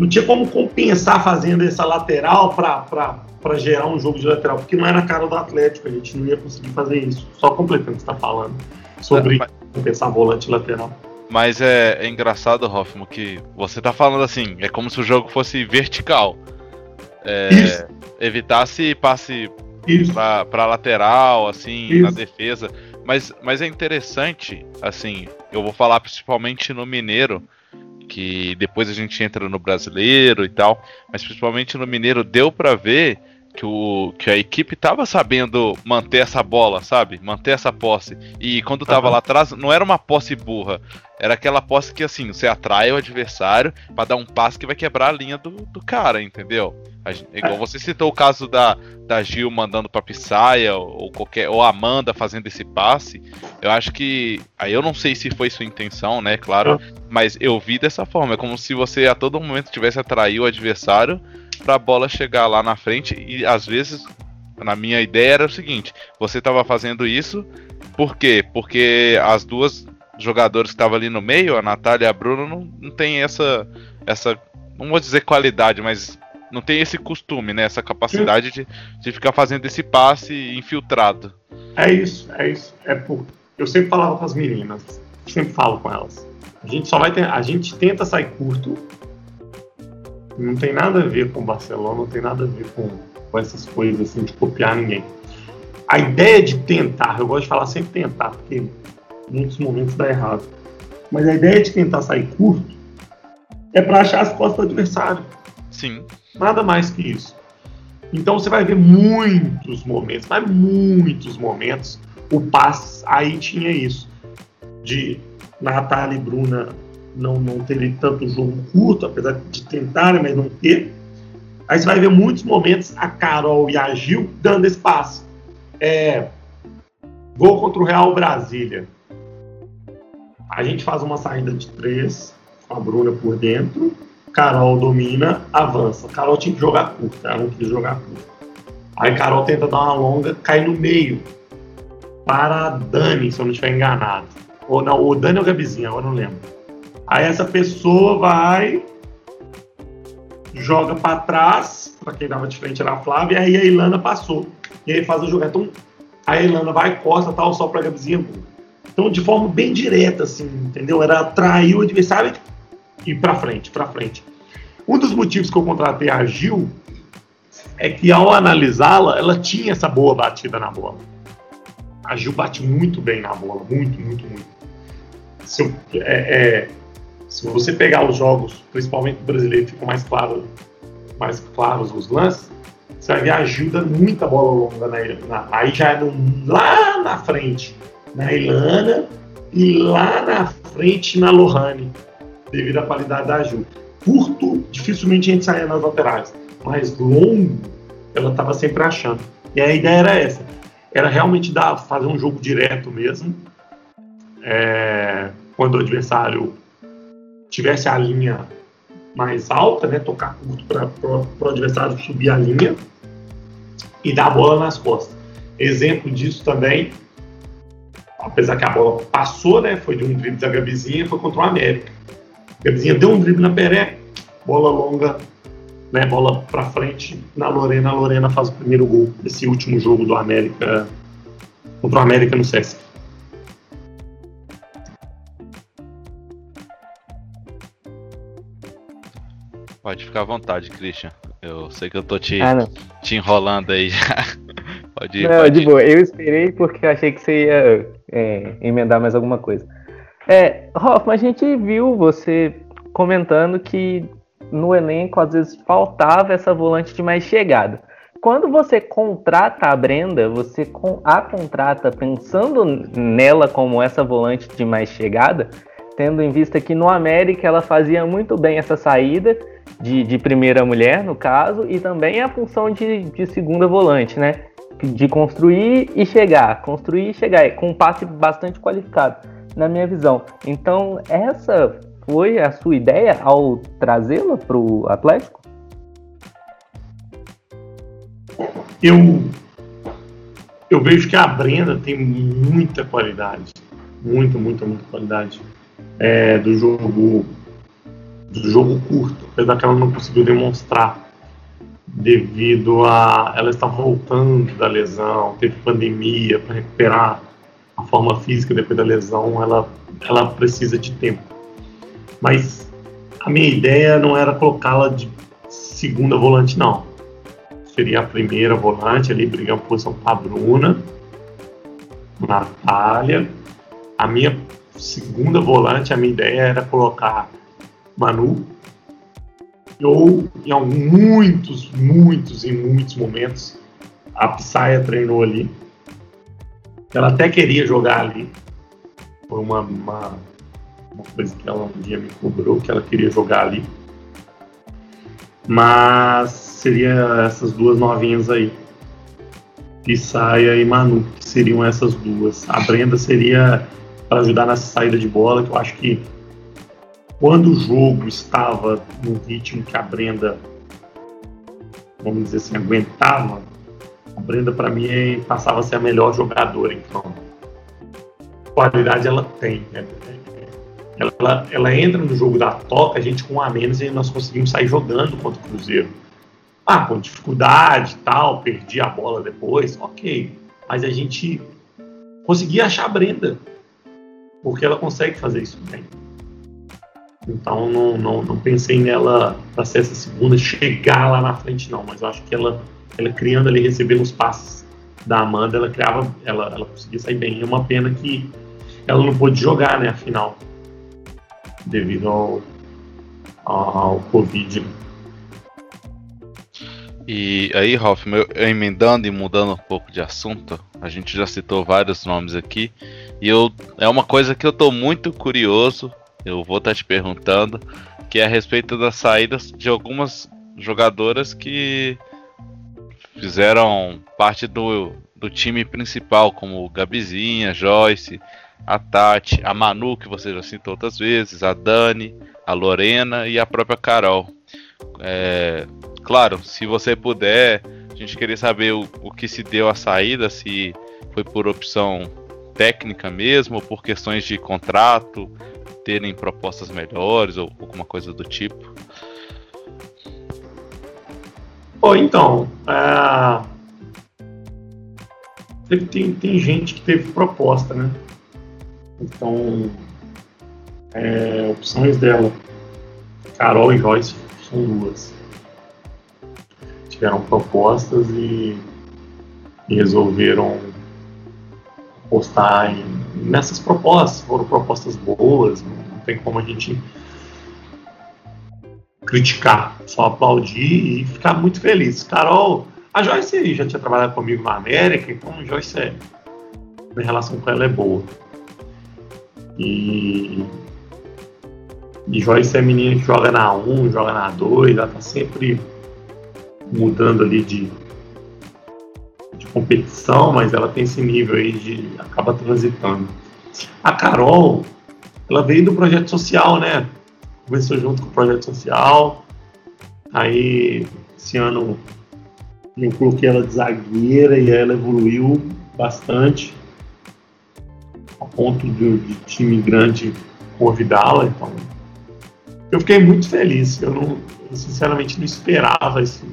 Speaker 6: não tinha como compensar fazendo essa lateral para gerar um jogo de lateral, porque não era cara do Atlético, a gente não ia conseguir fazer isso. Só completando o que você está falando sobre mas, compensar volante lateral.
Speaker 5: Mas é, é engraçado, Hoffman, que você está falando assim, é como se o jogo fosse vertical. É, evitasse passe para lateral, assim, Isso. na defesa. Mas, mas é interessante, assim, eu vou falar principalmente no Mineiro, que depois a gente entra no brasileiro e tal, mas principalmente no Mineiro deu para ver que, o, que a equipe tava sabendo manter essa bola, sabe? Manter essa posse. E quando tava uhum. lá atrás, não era uma posse burra. Era aquela posse que, assim, você atrai o adversário para dar um passe que vai quebrar a linha do, do cara, entendeu? Igual você citou o caso da, da Gil mandando pra Pissaia ou qualquer ou Amanda fazendo esse passe. Eu acho que. Aí eu não sei se foi sua intenção, né? Claro. Mas eu vi dessa forma. É como se você a todo momento tivesse atraído o adversário para a bola chegar lá na frente e às vezes na minha ideia era o seguinte, você estava fazendo isso por quê? Porque as duas jogadoras que estavam ali no meio, a Natália e a Bruna, não, não tem essa, essa, não vou dizer qualidade, mas não tem esse costume, né? Essa capacidade de, de ficar fazendo esse passe infiltrado.
Speaker 6: É isso, é isso. É por... Eu sempre falava com as meninas, sempre falo com elas. A gente só vai ter, a gente tenta sair curto não tem nada a ver com Barcelona, não tem nada a ver com, com essas coisas assim de copiar ninguém. A ideia de tentar, eu gosto de falar sempre tentar, porque em muitos momentos dá errado. Mas a ideia de tentar sair curto é para achar as costas do adversário.
Speaker 5: Sim.
Speaker 6: Nada mais que isso. Então você vai ver muitos momentos, mas muitos momentos, o passe aí tinha isso. De Natália e Bruna não, não terem tanto jogo curto, apesar de tentarem, mas não ter. Aí você vai ver muitos momentos a Carol e a Gil dando espaço. É, gol contra o Real Brasília. A gente faz uma saída de três, com a Bruna por dentro. Carol domina, avança. Carol tinha que jogar curto, ela não quis jogar curto. Aí Carol tenta dar uma longa, cai no meio. Para a Dani, se eu não estiver enganado. Ou não, o Dani ou o Gabizinho, agora não lembro. Aí essa pessoa vai, joga para trás, para quem dava de frente era a Flávia, e aí a Ilana passou. E aí faz o jogo. Então a Ilana vai, costa, tal, só para a Gabizinha. Então, de forma bem direta, assim, entendeu? Era atrair o adversário e para frente, para frente. Um dos motivos que eu contratei a Gil é que ao analisá-la, ela tinha essa boa batida na bola. A Gil bate muito bem na bola, muito, muito, muito. Eu, é, é, se você pegar os jogos, principalmente brasileiro, ficam mais claros, mais claros os lances, você vai ver ajuda muita bola longa na, na aí já é no, lá na frente na Ilana e lá na frente na Lohane, devido à qualidade da ajuda. Curto, dificilmente a gente saía nas laterais, mas longo, ela estava sempre achando. E a ideia era essa, era realmente dar, fazer um jogo direto mesmo, é, quando o adversário tivesse a linha mais alta, né, tocar curto para o adversário subir a linha e dar a bola nas costas. Exemplo disso também, apesar que a bola passou, né, foi de um drible da Gabizinha, foi contra o América. A Gabizinha deu um drible na Peré, bola longa, né, bola para frente na Lorena, a Lorena faz o primeiro gol desse último jogo do América contra o América no Sesc.
Speaker 5: Pode ficar à vontade, Christian. Eu sei que eu tô te, ah, te enrolando aí já.
Speaker 7: Pode ir. Não, pode de ir. boa. Eu esperei porque eu achei que você ia é, emendar mais alguma coisa. É, Hoffman, a gente viu você comentando que no elenco às vezes faltava essa volante de mais chegada. Quando você contrata a Brenda, você a contrata pensando nela como essa volante de mais chegada, tendo em vista que no América ela fazia muito bem essa saída de, de primeira mulher, no caso, e também a função de, de segunda volante, né? De construir e chegar, construir e chegar, com um passe bastante qualificado, na minha visão. Então, essa foi a sua ideia ao trazê-la para o Atlético?
Speaker 6: Eu, eu vejo que a Brenda tem muita qualidade, muita, muita, muita qualidade é, do jogo do jogo curto, apesar que ela não conseguiu demonstrar devido a ela estar voltando da lesão, teve pandemia para recuperar a forma física depois da lesão, ela ela precisa de tempo. Mas a minha ideia não era colocá-la de segunda volante não. Seria a primeira volante ali brigando por posição com a Bruna, Natália. A minha segunda volante, a minha ideia era colocar Manu. Ou em alguns, muitos, muitos e muitos momentos, a Psaia treinou ali. Ela até queria jogar ali. Foi uma, uma, uma coisa que ela um dia me cobrou, que ela queria jogar ali. Mas seria essas duas novinhas aí. Psaia e Manu, que seriam essas duas. A Brenda seria para ajudar nessa saída de bola, que eu acho que quando o jogo estava no ritmo que a Brenda, vamos dizer assim, aguentava, a Brenda para mim passava a ser a melhor jogadora campo. Qualidade ela tem, né? ela, ela entra no jogo da toca, a gente com a menos e nós conseguimos sair jogando contra o Cruzeiro. Ah, com dificuldade tal, perdi a bola depois, ok. Mas a gente conseguia achar a Brenda porque ela consegue fazer isso bem. Então não, não, não pensei nela para ser essa segunda, chegar lá na frente não, mas eu acho que ela, ela criando ali, recebendo os passes da Amanda, ela criava, ela, ela conseguia sair bem. É uma pena que ela não pôde jogar, né, a final, devido ao, ao Covid.
Speaker 5: E aí, Hoffman, eu, emendando e mudando um pouco de assunto, a gente já citou vários nomes aqui, e eu é uma coisa que eu tô muito curioso, eu vou estar tá te perguntando, que é a respeito das saídas de algumas jogadoras que fizeram parte do, do time principal, como Gabizinha, Joyce, a Tati, a Manu, que você já citou outras vezes, a Dani, a Lorena e a própria Carol. É, claro, se você puder, a gente queria saber o, o que se deu a saída, se foi por opção técnica mesmo, ou por questões de contrato, terem propostas melhores ou alguma coisa do tipo.
Speaker 6: Oh, então, é... tem, tem gente que teve proposta, né? Então, é, opções dela, Carol e Joyce são duas tiveram propostas e, e resolveram postar em, nessas propostas. Foram propostas boas, não tem como a gente criticar, só aplaudir e ficar muito feliz. Carol, a Joyce já tinha trabalhado comigo na América, então a Joyce, é, minha relação com ela é boa. E, e Joyce é menina que joga na 1, joga na 2, ela tá sempre mudando ali de, de competição, mas ela tem esse nível aí de acaba transitando. A Carol, ela veio do projeto social, né? Começou junto com o projeto social. Aí esse ano eu coloquei ela de zagueira e ela evoluiu bastante a ponto de, de time grande convidá-la. Então, eu fiquei muito feliz. Eu não, eu sinceramente não esperava esse,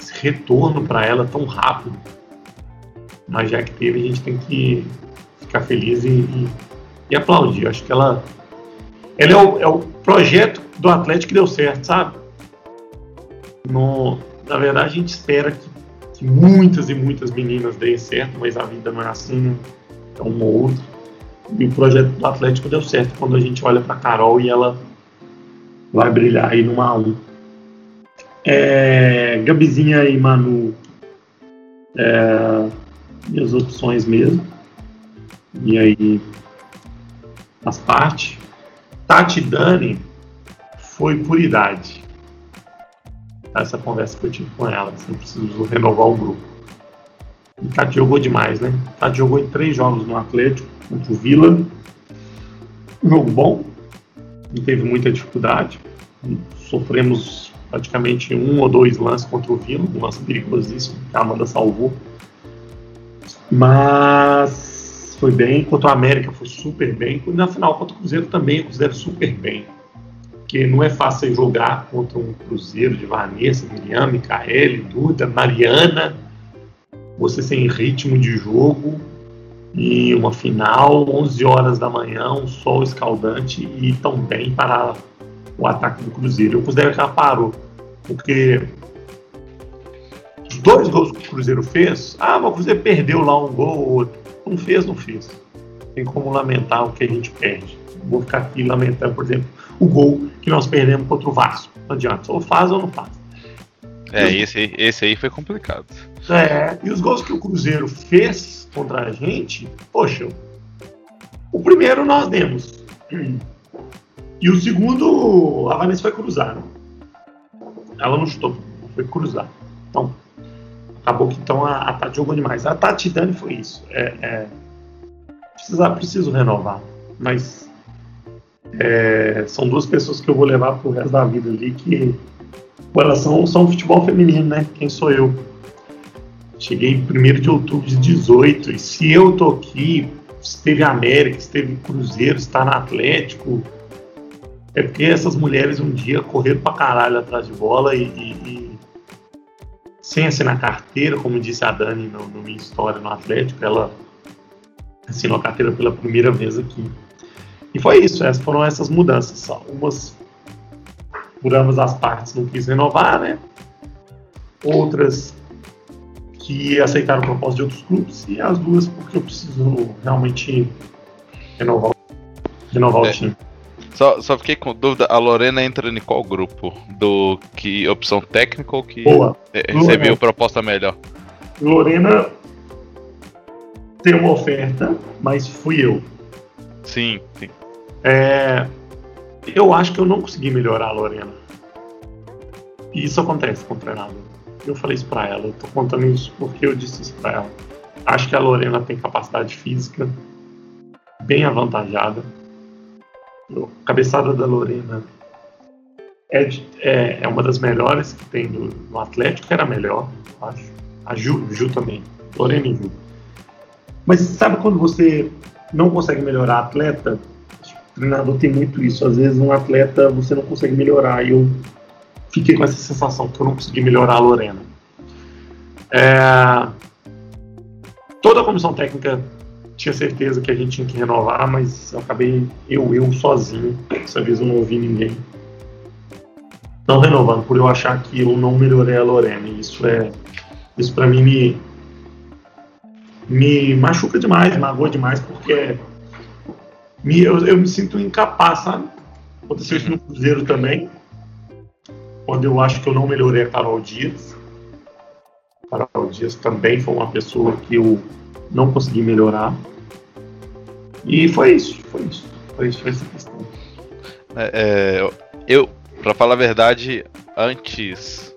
Speaker 6: esse retorno para ela tão rápido. Mas já que teve, a gente tem que ficar feliz e, e, e aplaudir. Acho que ela, ela é, o, é o projeto do Atlético que deu certo, sabe? No, na verdade, a gente espera que, que muitas e muitas meninas deem certo, mas a vida não é assim, né? é um ou outro. E o projeto do Atlético deu certo quando a gente olha para Carol e ela vai brilhar aí numa 1. É, Gabizinha e Manu, é, minhas opções mesmo. E aí faz parte. Tati Dani foi por idade. Essa conversa que eu tive com ela, assim, preciso renovar o grupo. E Tati jogou demais, né? Tati jogou em três jogos no Atlético, contra o Vila. Um jogo bom, não teve muita dificuldade. Sofremos praticamente um ou dois lances contra o Vila, um lance perigosíssimo que a Amanda salvou. Mas foi bem, contra o América foi super bem, na final contra o Cruzeiro também eu considero super bem porque não é fácil jogar contra um Cruzeiro de Vanessa, Miriam, Micaele, Duda, Mariana, você sem ritmo de jogo e uma final, 11 horas da manhã, um sol escaldante e tão bem para o ataque do Cruzeiro. Eu considero que ela parou, porque os dois gols que o Cruzeiro fez, ah, mas o Cruzeiro perdeu lá um gol ou outro. Não fez, não fez. Tem como lamentar o que a gente perde. Vou ficar aqui lamentando, por exemplo, o gol que nós perdemos contra o Vasco. Não adianta, ou faz ou não faz.
Speaker 5: É, esse, aí- esse aí foi complicado.
Speaker 6: É, e os gols que o Cruzeiro fez contra a gente, poxa, o primeiro nós demos. E o segundo, a Vanessa foi cruzar. né? Ela não chutou, foi cruzar. Então, acabou que então a, a Tati jogou demais. A Tati Dani foi isso. É, é, precisa, preciso renovar, mas é, são duas pessoas que eu vou levar pro resto da vida ali que com relação são futebol feminino, né? Quem sou eu? Cheguei em 1 de outubro de 18 e se eu tô aqui, esteve América, esteve Cruzeiro, está no Atlético, é porque essas mulheres um dia correram pra caralho atrás de bola e, e- e sem assinar carteira, como disse a Dani no, no minha história no Atlético, ela assinou a carteira pela primeira vez aqui. E foi isso, essas foram essas mudanças. Umas por ambas as partes não quis renovar, né? Outras que aceitaram proposta de outros clubes e as duas porque eu preciso realmente renovar, renovar
Speaker 5: É.
Speaker 6: o time.
Speaker 5: Só, só fiquei com dúvida, a Lorena entra em qual grupo? Do que opção técnica ou que
Speaker 6: Boa.
Speaker 5: eh, recebeu proposta melhor?
Speaker 6: Lorena tem uma oferta, mas fui eu.
Speaker 5: Sim, sim.
Speaker 6: É, eu acho que eu não consegui melhorar a Lorena. E isso acontece com o treinador. Eu falei isso pra ela, eu tô contando isso porque eu disse isso pra ela. Acho que a Lorena tem capacidade física bem avantajada. A cabeçada da Lorena é, é, é uma das melhores que tem no, no Atlético, era a melhor, acho. A Ju, Ju também. Lorena e Ju. Mas sabe quando você não consegue melhorar atleta? O treinador tem muito isso. Às vezes um atleta você não consegue melhorar. E eu fiquei com essa sensação que eu não consegui melhorar a Lorena. É, Toda a comissão técnica tinha certeza que a gente tinha que renovar, mas eu acabei eu, eu sozinho. Dessa vez eu não ouvi ninguém. Não renovando, por eu achar que eu não melhorei a Lorena. Isso é. Isso pra mim me. Me machuca demais, magoa demais, porque me, eu, eu me sinto incapaz, sabe? Aconteceu isso no Cruzeiro também, quando eu acho que eu não melhorei a Carol Dias. Carol Dias também foi uma pessoa que eu não consegui melhorar. E foi isso, foi isso. Foi isso, foi essa questão.
Speaker 5: É, é, eu, pra falar a verdade, antes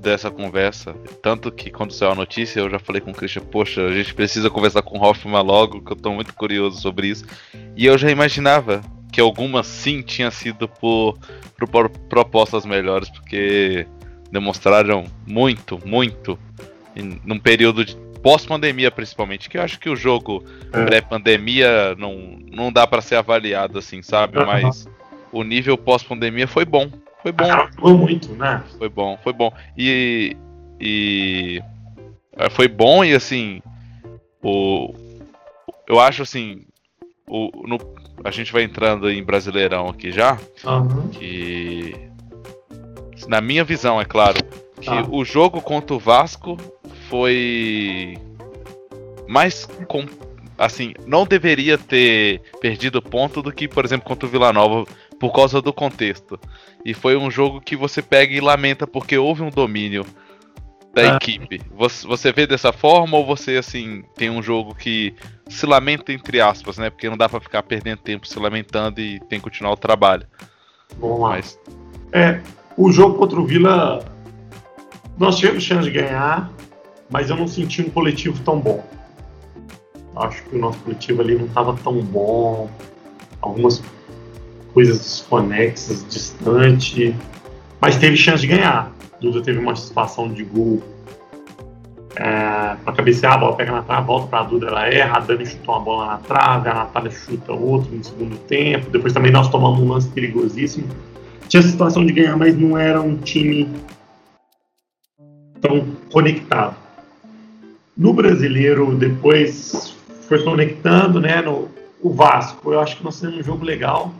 Speaker 5: dessa conversa, tanto que quando saiu a notícia, eu já falei com o Christian, poxa, a gente precisa conversar com o Hoffman logo, que eu tô muito curioso sobre isso. E eu já imaginava que algumas sim tinha sido por, por propostas melhores, porque demonstraram muito, muito, em, num período de pós-pandemia principalmente, que eu acho que o jogo
Speaker 6: É.
Speaker 5: pré-pandemia não, não dá pra ser avaliado assim, sabe?
Speaker 6: Aham.
Speaker 5: Mas o nível pós-pandemia foi bom. Foi bom,
Speaker 6: Carol jogou muito, né?
Speaker 5: foi bom, foi bom. E. E. eh, Foi bom e assim. O. Eu acho assim. O, no, a gente vai entrando em Brasileirão aqui já.
Speaker 6: Aham,
Speaker 5: Que. Na minha visão, é claro. Que que o jogo contra o Vasco foi mais com assim, não deveria ter perdido ponto do que, por exemplo, contra o Vila Nova por causa do contexto. E foi um jogo que você pega e lamenta porque houve um domínio da
Speaker 6: Ah.
Speaker 5: equipe. Você, você vê dessa forma ou você assim tem um jogo que se lamenta entre aspas, né? Porque não dá pra ficar perdendo tempo se lamentando e tem que continuar o trabalho.
Speaker 6: Vamos lá.
Speaker 5: Mas
Speaker 6: É, o jogo contra o Vila, nós tivemos chance de ganhar, mas eu não senti um coletivo tão bom. Acho que o nosso coletivo ali não estava tão bom, algumas coisas desconexas, distante, mas teve chance de ganhar. Duda teve uma situação de gol é, para cabecear, a bola pega na trave, volta para a Duda, ela erra, a Dani chutou uma bola na trave, a Natália chuta outro no segundo tempo, depois também nós tomamos um lance perigosíssimo tinha situação de ganhar, mas não era um time tão conectado. No brasileiro, depois foi conectando, né? No o Vasco, eu acho que nós temos um jogo legal,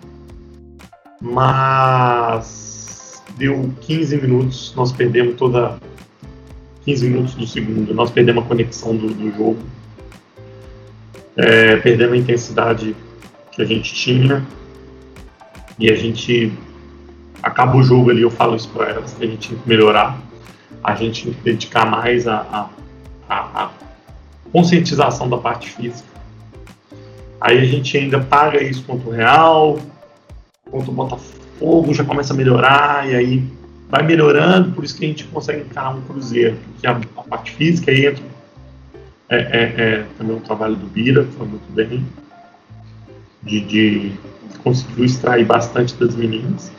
Speaker 6: mas deu 15 minutos, nós perdemos toda 15 minutos do segundo, nós perdemos a conexão do, do jogo, é, perdemos a intensidade que a gente tinha. E a gente acaba o jogo ali, eu falo isso para elas, que a gente tem que melhorar, a gente tem que dedicar mais a, a, a, conscientização da parte física. Aí a gente ainda paga isso contra o Real, contra o Botafogo, já começa a melhorar, e aí vai melhorando, por isso que a gente consegue encarar um Cruzeiro, porque a, a parte física aí entra. É, é, é também o trabalho do Bira, foi muito bem, de, de conseguiu extrair bastante das meninas.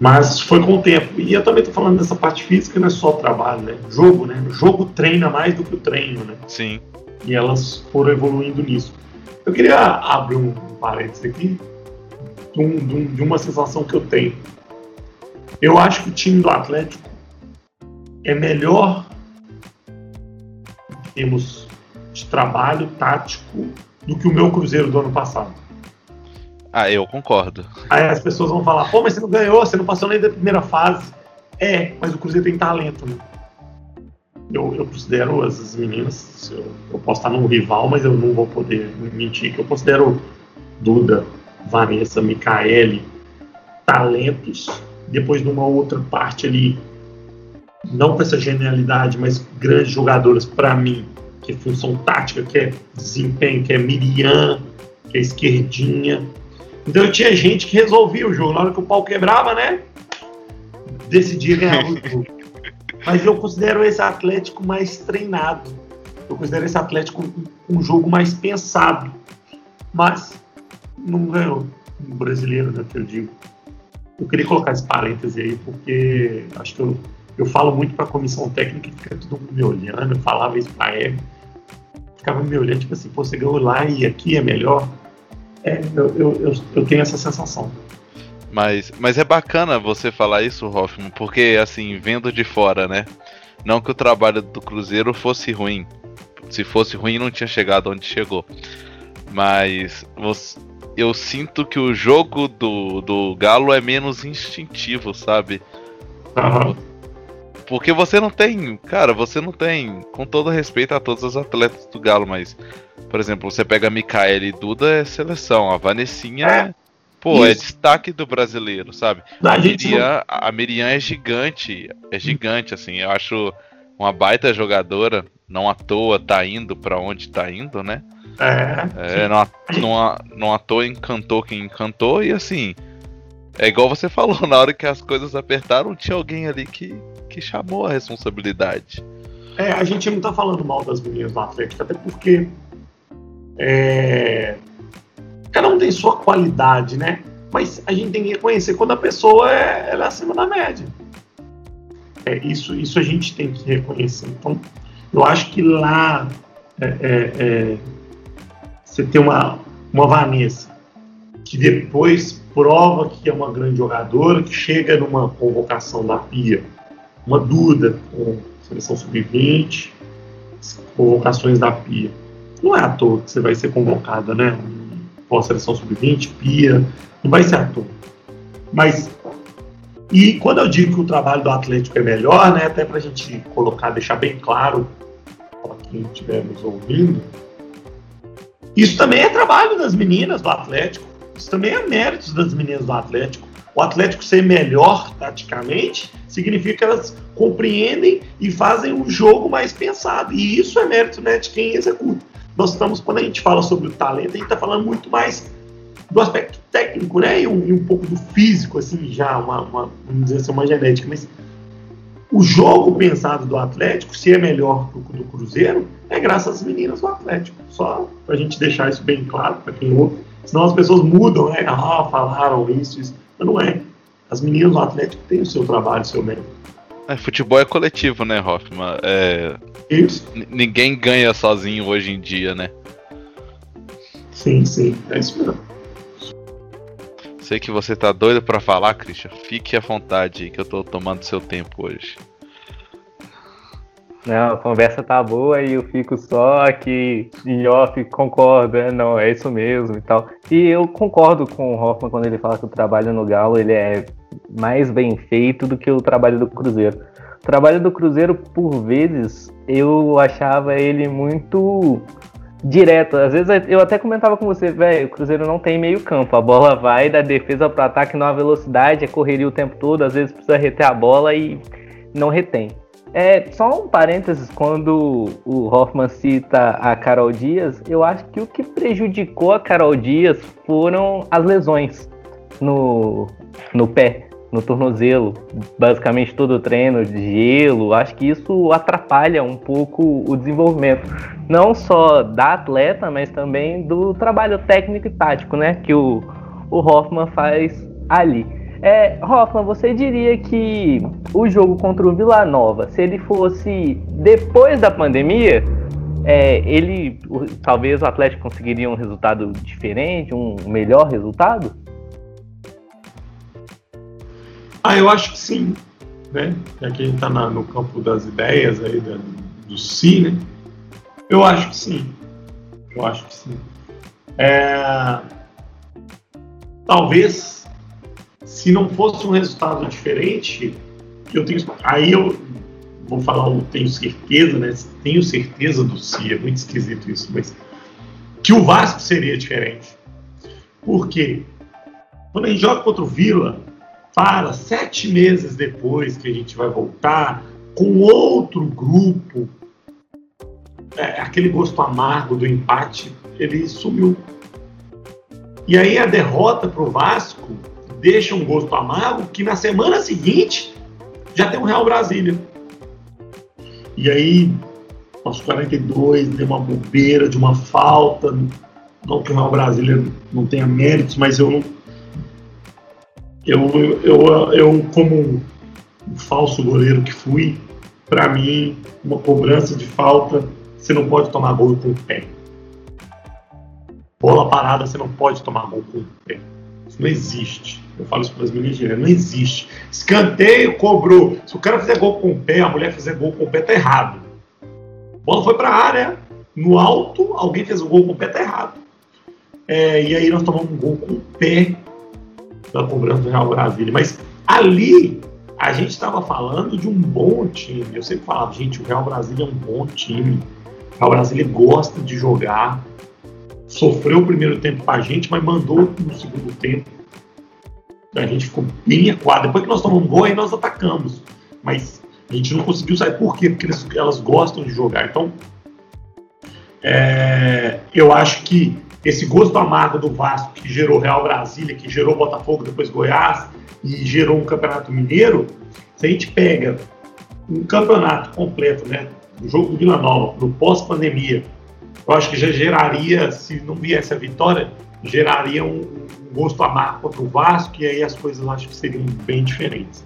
Speaker 6: Mas foi com o tempo. E eu também tô falando dessa parte física, não é só trabalho, né? Jogo, né? O jogo treina mais do que o treino, né?
Speaker 5: sim.
Speaker 6: E elas foram evoluindo nisso. Eu queria abrir um parênteses aqui de, de um- de uma sensação que eu tenho. Eu acho que o time do Atlético é melhor em termos de trabalho tático do que o meu Cruzeiro do ano passado.
Speaker 5: Ah, eu concordo.
Speaker 6: Aí as pessoas vão falar, pô, mas você não ganhou, você não passou nem da primeira fase. É, mas o Cruzeiro tem talento, né? Eu, eu considero as meninas, eu, eu posso estar num rival, mas eu não vou poder mentir, que eu considero Duda, Vanessa, Micaele, talentos, depois numa outra parte ali, não com essa genialidade, mas grandes jogadoras para mim, que é função tática, que é desempenho, que é Miriam, que é esquerdinha, então tinha gente que resolvia o jogo. Na hora que o pau quebrava, né? Decidia ganhar o jogo. Mas eu considero esse Atlético mais treinado. Eu considero esse Atlético um, jogo mais pensado. Mas não ganhou um brasileiro, né? Que eu digo. Eu queria colocar esse parêntese aí, porque acho que eu, eu falo muito para a comissão técnica e fica todo mundo me olhando. Eu falava isso para ele. Ficava me olhando, tipo assim, pô, você ganhou lá e aqui é melhor. É, eu, eu, eu, eu tenho essa sensação.
Speaker 5: Mas, mas é bacana você falar isso, Hoffman, porque assim, vendo de fora, né? Não que o trabalho do Cruzeiro fosse ruim. Se fosse ruim, não tinha chegado onde chegou. Mas eu sinto que o jogo do, do Galo é menos instintivo, sabe?
Speaker 6: Aham.
Speaker 5: Porque você não tem, cara, você não tem, com todo respeito a todos os atletas do Galo, mas, por exemplo, você pega a Micaela e Duda é seleção, a Vanessinha é, pô, é
Speaker 6: Isso.
Speaker 5: destaque do brasileiro, sabe?
Speaker 6: A
Speaker 5: A
Speaker 6: gente não-
Speaker 5: Miriam, a Miriam é gigante, é gigante, assim, eu acho uma baita jogadora, não à toa tá indo pra onde tá indo, né?
Speaker 6: É,
Speaker 5: É, não, à- não, à- não à toa encantou quem encantou, e assim, é igual você falou, na hora que as coisas apertaram, tinha alguém ali que, que chamou a responsabilidade.
Speaker 6: é, a gente não tá falando mal das meninas do Atlético, até porque é, cada um tem sua qualidade, né? Mas a gente tem que reconhecer quando a pessoa é, é acima da média. É, isso, isso a gente tem que reconhecer. Então, eu acho que lá é, é, é, você tem uma, uma Vanessa que depois prova que é uma grande jogadora, que chega numa convocação da Pia, uma Duda com seleção sub-20, convocações da Pia. Não é à toa que você vai ser convocada, né? A seleção sub-20, Pia, não vai ser à toa. Mas E quando eu digo que o trabalho do Atlético é melhor, né, até para a gente colocar, deixar bem claro para quem estiver nos ouvindo, isso também é trabalho das meninas do Atlético. Isso também é mérito das meninas do Atlético. O Atlético ser melhor taticamente significa que elas compreendem e fazem o jogo mais pensado. E isso é mérito né, de quem executa. Nós estamos, quando a gente fala sobre o talento, a gente está falando muito mais do aspecto técnico, né? E um, e um pouco do físico, assim, já, uma, uma, vamos dizer assim, uma genética. Mas o jogo pensado do Atlético, se é melhor do, do Cruzeiro, é graças às meninas do Atlético. Só para a gente deixar isso bem claro para quem ouve. Senão as pessoas mudam, né? Ah, falaram isso, isso. Mas não é. As meninas do Atlético têm o seu trabalho, o seu mérito.
Speaker 5: É, futebol é coletivo, né, Hoffman? É...
Speaker 6: Isso.
Speaker 5: Ninguém ganha sozinho hoje em dia, né?
Speaker 6: Sim, sim. É isso mesmo.
Speaker 5: Sei que você tá doido para falar, Christian. Fique à vontade aí, que eu tô tomando seu tempo hoje.
Speaker 7: Não, a conversa tá boa e eu fico só aqui em off, concordo, é, não, é isso mesmo e tal. E eu concordo com o Hoffman quando ele fala que o trabalho no Galo ele é mais bem feito do que o trabalho do Cruzeiro. O trabalho do Cruzeiro, por vezes, eu achava ele muito direto. Às vezes eu até comentava com você, velho, o Cruzeiro não tem meio campo. A bola vai da defesa para ataque numa velocidade, é correria o tempo todo, às vezes precisa reter a bola e não retém. É, só um parênteses, quando o Hoffman cita a Carol Dias, eu acho que o que prejudicou a Carol Dias foram as lesões no, no pé, no tornozelo. Basicamente todo o treino de gelo, acho que isso atrapalha um pouco o desenvolvimento. Não só da atleta, mas também do trabalho técnico e tático, né? Que o, o Hoffman faz ali. É, Hoffman, você diria que o jogo contra o Vila Nova, se ele fosse depois da pandemia, é, ele talvez o Atlético conseguiria um resultado diferente, um melhor resultado?
Speaker 6: Ah, eu acho que sim, né? Aqui a gente está no campo das ideias aí da, do si, né? Eu acho que sim. Eu acho que sim. É... Talvez se não fosse um resultado diferente, eu tenho. Aí eu vou falar, eu tenho certeza, né? Tenho certeza do si, é muito esquisito isso, mas que o Vasco seria diferente. Por quê? Quando a gente joga contra o Vila, para sete meses depois que a gente vai voltar, com outro grupo, é, aquele gosto amargo do empate, ele sumiu. E aí a derrota para o Vasco deixa um gosto amargo que na semana seguinte já tem um Real Brasília. E aí, aos 42, deu uma bobeira de uma falta. Não que o Real Brasília não tenha méritos, mas eu não. Eu, eu, eu como um falso goleiro que fui, para mim, uma cobrança de falta, você não pode tomar gol com o pé. Bola parada, você não pode tomar gol com o pé. Isso não existe. Eu falo isso para as meninas não existe. Escanteio, cobrou. Se o cara fizer gol com o pé, a mulher fizer gol com o pé, tá errado. Bola foi para a área, no alto, alguém fez o gol com o pé, tá errado. É, e aí nós tomamos um gol com o pé da cobrança do Real Brasília. Mas ali a gente estava falando de um bom time. Eu sempre falava, gente, o Real Brasília é um bom time. O Real Brasília gosta de jogar. Sofreu o primeiro tempo com a gente, mas mandou no segundo tempo a gente ficou bem equado. Depois que nós tomamos gol, aí nós atacamos. Mas a gente não conseguiu sair. Por quê? Porque eles, elas gostam de jogar. Então, é, eu acho que esse gosto amargo do Vasco, que gerou Real Brasília, que gerou Botafogo, depois Goiás, e gerou um campeonato mineiro, se a gente pega um campeonato completo, né, o jogo do Vila Nova, no pós-pandemia, eu acho que já geraria, se não viesse a vitória, geraria um, um gosto amargo contra o Vasco e aí as coisas acho que seriam bem diferentes.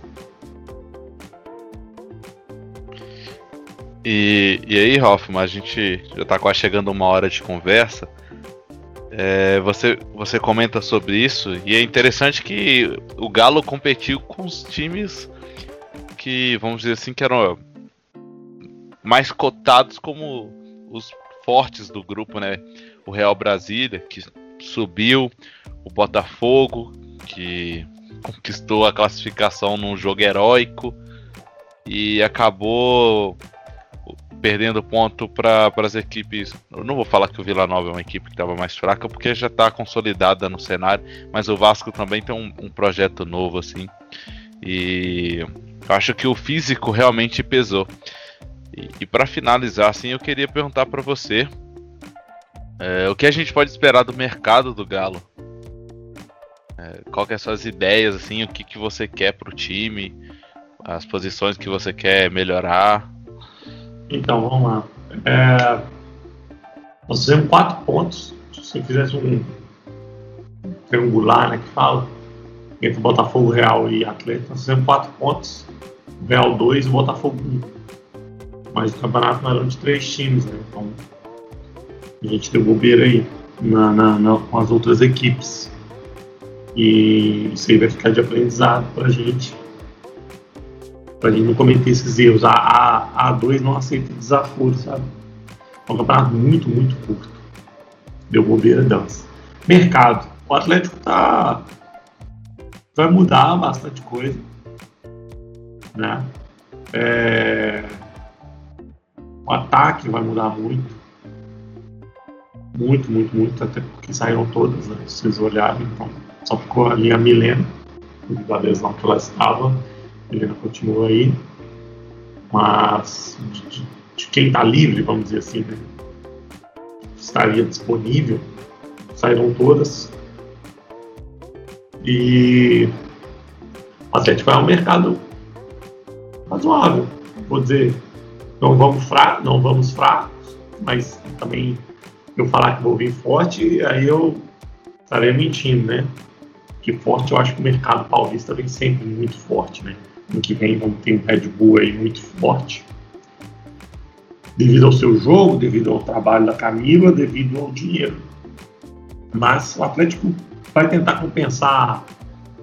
Speaker 5: E, e aí, Hoffman, a gente já está quase chegando uma hora de conversa. É, você, você comenta sobre isso e é interessante que o Galo competiu com os times que, vamos dizer assim, que eram mais cotados como os fortes do grupo, né? O Real Brasília, que subiu, o Botafogo, que conquistou a classificação num jogo heróico e acabou perdendo ponto para as equipes. Eu não vou falar que o Vila Nova é uma equipe que estava mais fraca, porque já está consolidada no cenário, mas o Vasco também tem um, um projeto novo assim. E acho que o físico realmente pesou. E, e para finalizar, assim, eu queria perguntar para você é, o que a gente pode esperar do mercado do Galo. É, qual que é as suas ideias, assim, o que, que você quer para o time, as posições que você quer melhorar.
Speaker 6: Então, vamos lá. É, nós fizemos quatro pontos. Se você fizesse um triangular, né, que fala, entre Botafogo, Real e Atlético, nós fizemos quatro pontos. Real 2 e Botafogo 1. Mas o campeonato não era de três times, né? Então a gente deu bobeira aí na, na, na, com as outras equipes. E isso aí vai ficar de aprendizado pra gente. Pra gente não cometer esses erros. A, a, a 2 não aceita desaforo, sabe? É um campeonato muito, muito curto. Deu bobeira dança. Mercado. O Atlético tá. Vai mudar bastante coisa. Né? É... O ataque vai mudar muito. Muito, muito, muito, até porque saíram todas, né? Se vocês olharem, então só ficou a Milena, da lesão que ela estava. Milena continua aí. Mas de, de, de quem está livre, vamos dizer assim, né? estaria disponível, saíram todas. E o Atlético é um mercado razoável, vou dizer. Não vamos, fra não vamos fracos, mas também eu falar que vou vir forte, aí eu estaria mentindo, né? Que forte eu acho que o mercado paulista vem sempre muito forte, né? No que vem vamos ter um Red Bull aí muito forte. Devido ao seu jogo, devido ao trabalho da Camila, devido ao dinheiro. Mas o Atlético vai tentar compensar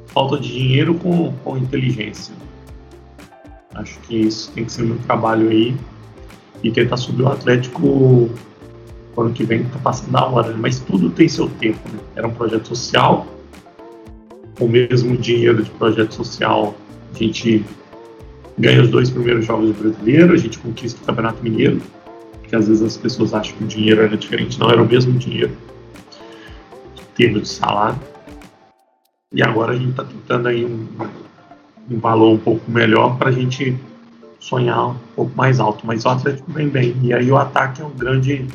Speaker 6: falta de dinheiro com, com inteligência. Acho que isso tem que ser meu trabalho aí e tentar subir o Atlético ano que vem está passando da hora, né? mas tudo tem seu tempo. Né? Era um projeto social, o mesmo dinheiro de projeto social, a gente ganha os dois primeiros jogos do brasileiro, a gente conquista o Campeonato Mineiro, que às vezes as pessoas acham que o dinheiro era diferente, não era o mesmo dinheiro, em termos de salário. E agora a gente está tentando aí um, um valor um pouco melhor para a gente sonhar um pouco mais alto, mas o Atlético vem bem. E aí o ataque é um grande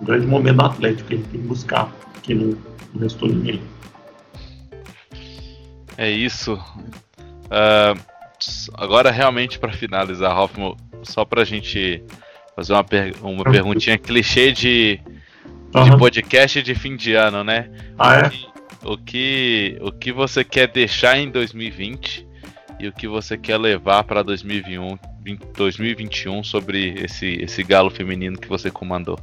Speaker 6: um grande momento do Atlético gente tem que buscar, que não, não restou ninguém.
Speaker 5: É isso. Uh, agora, realmente, para finalizar, Hoffman, só para a gente fazer uma, per uma perguntinha clichê de, uhum. de podcast de fim de ano, né?
Speaker 6: Ah, é?
Speaker 5: O que, o que você quer deixar em 2020 e o que você quer levar para 2021, 2021 sobre esse, esse galo feminino que você comandou?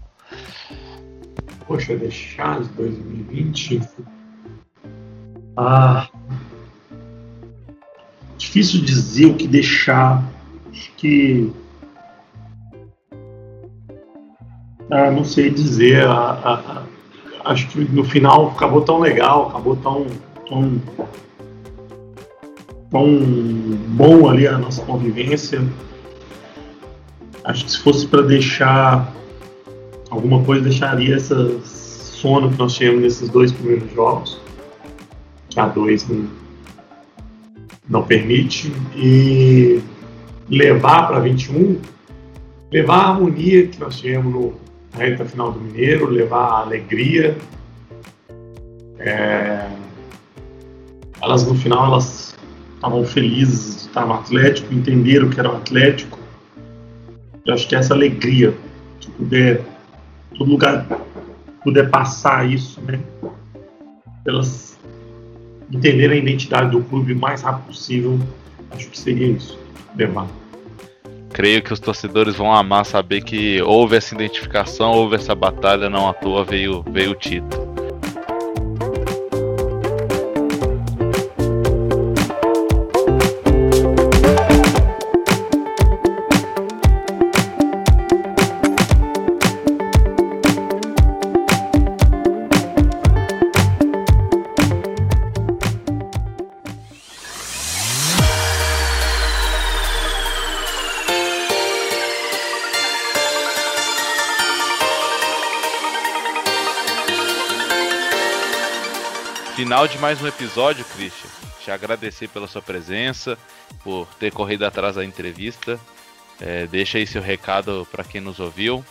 Speaker 6: Poxa, deixar de 2020. Ah. Difícil dizer o que deixar. Acho que. Ah, não sei dizer. Acho que no final acabou tão legal, acabou tão, tão, tão bom ali a nossa convivência. Acho que se fosse para deixar alguma coisa deixaria esse sono que nós tivemos nesses dois primeiros jogos, que a 2 não, não permite, e levar para 21, levar a harmonia que nós tivemos no, na reta final do Mineiro, levar a alegria. É, elas no final elas estavam felizes de estar no Atlético, entenderam que era o Atlético. Eu acho que essa alegria, de poder todo lugar puder passar isso, né? Elas entenderem a identidade do clube o mais rápido possível, acho que seria isso, levar.
Speaker 5: Creio que os torcedores vão amar saber que houve essa identificação, houve essa batalha, não à toa veio, veio o título. Final de mais um episódio, Christian. Te agradecer pela sua presença, por ter corrido atrás da entrevista. É, deixa aí seu recado para quem nos ouviu.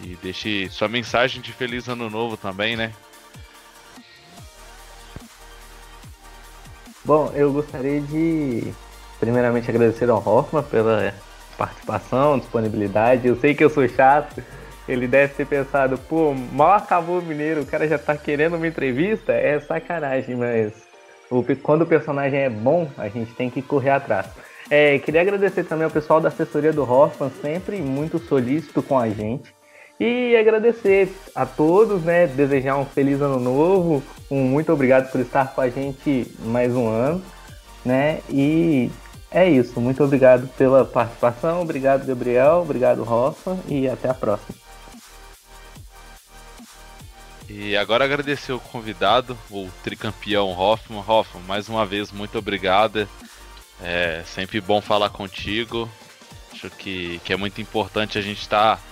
Speaker 5: E deixe sua mensagem de feliz ano novo também, né?
Speaker 7: Bom, eu gostaria de primeiramente agradecer ao Hoffman pela participação, disponibilidade. Eu sei que eu sou chato. Ele deve ter pensado, pô, mal acabou o Mineiro, o cara já tá querendo uma entrevista? É sacanagem, mas quando o personagem é bom, a gente tem que correr atrás. É, queria agradecer também ao pessoal da assessoria do Hoffman, sempre muito solícito com a gente. E agradecer a todos, né? Desejar um feliz ano novo. Um muito obrigado por estar com a gente mais um ano, né? E é isso. Muito obrigado pela participação. Obrigado, Gabriel. Obrigado, Hoffman. E até a próxima.
Speaker 5: E agora agradecer o convidado, o tricampeão Hoffman. Hoffman, mais uma vez, muito obrigado. É sempre bom falar contigo. Acho que, que é muito importante a gente estar. Tá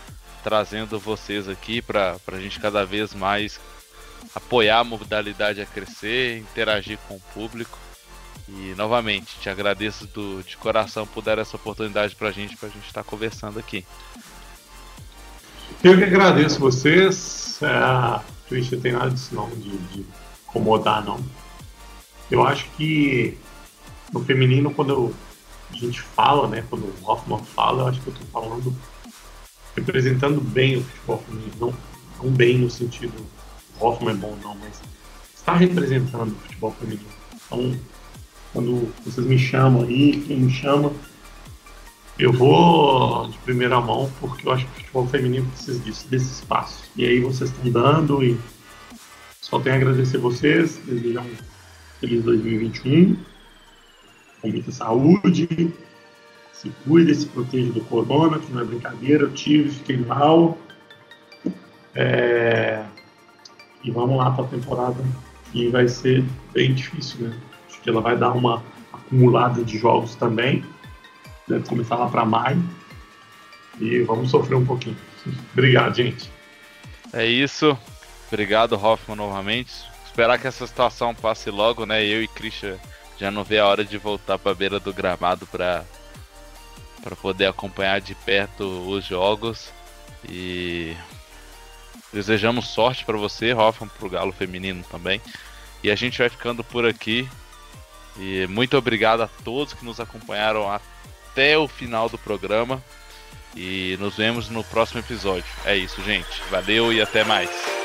Speaker 5: trazendo vocês aqui para a gente cada vez mais apoiar a modalidade a crescer, interagir com o público. E novamente, te agradeço do, de coração por dar essa oportunidade para a gente, para a gente estar tá conversando aqui.
Speaker 6: Eu que agradeço vocês. É, Twitch não tem nada disso não, de, de incomodar não. Eu acho que no feminino, quando eu, a gente fala, né, quando o Hoffman fala, eu acho que eu estou falando representando bem o futebol feminino, não, não bem no sentido Hoffman é bom não, mas está representando o futebol feminino. Então, quando vocês me chamam aí, quem me chama, eu vou de primeira mão, porque eu acho que o futebol feminino precisa disso, desse espaço. E aí vocês estão dando e só tenho a agradecer vocês, desejar um feliz 2021, com muita saúde, se cuide, se proteja do corona, que não é brincadeira, eu tive, fiquei mal. É... E vamos lá para a temporada que vai ser bem difícil, né? Acho que ela vai dar uma acumulada de jogos também. Deve começar lá para maio. E vamos sofrer um pouquinho. Obrigado, gente.
Speaker 5: É isso. Obrigado, Hoffman, novamente. Esperar que essa situação passe logo, né? Eu e Christian já não vê a hora de voltar para a beira do gramado para para poder acompanhar de perto os jogos e desejamos sorte para você, Hoffman, para o Galo feminino também. E a gente vai ficando por aqui. E muito obrigado a todos que nos acompanharam até o final do programa. E nos vemos no próximo episódio. É isso, gente. Valeu e até mais.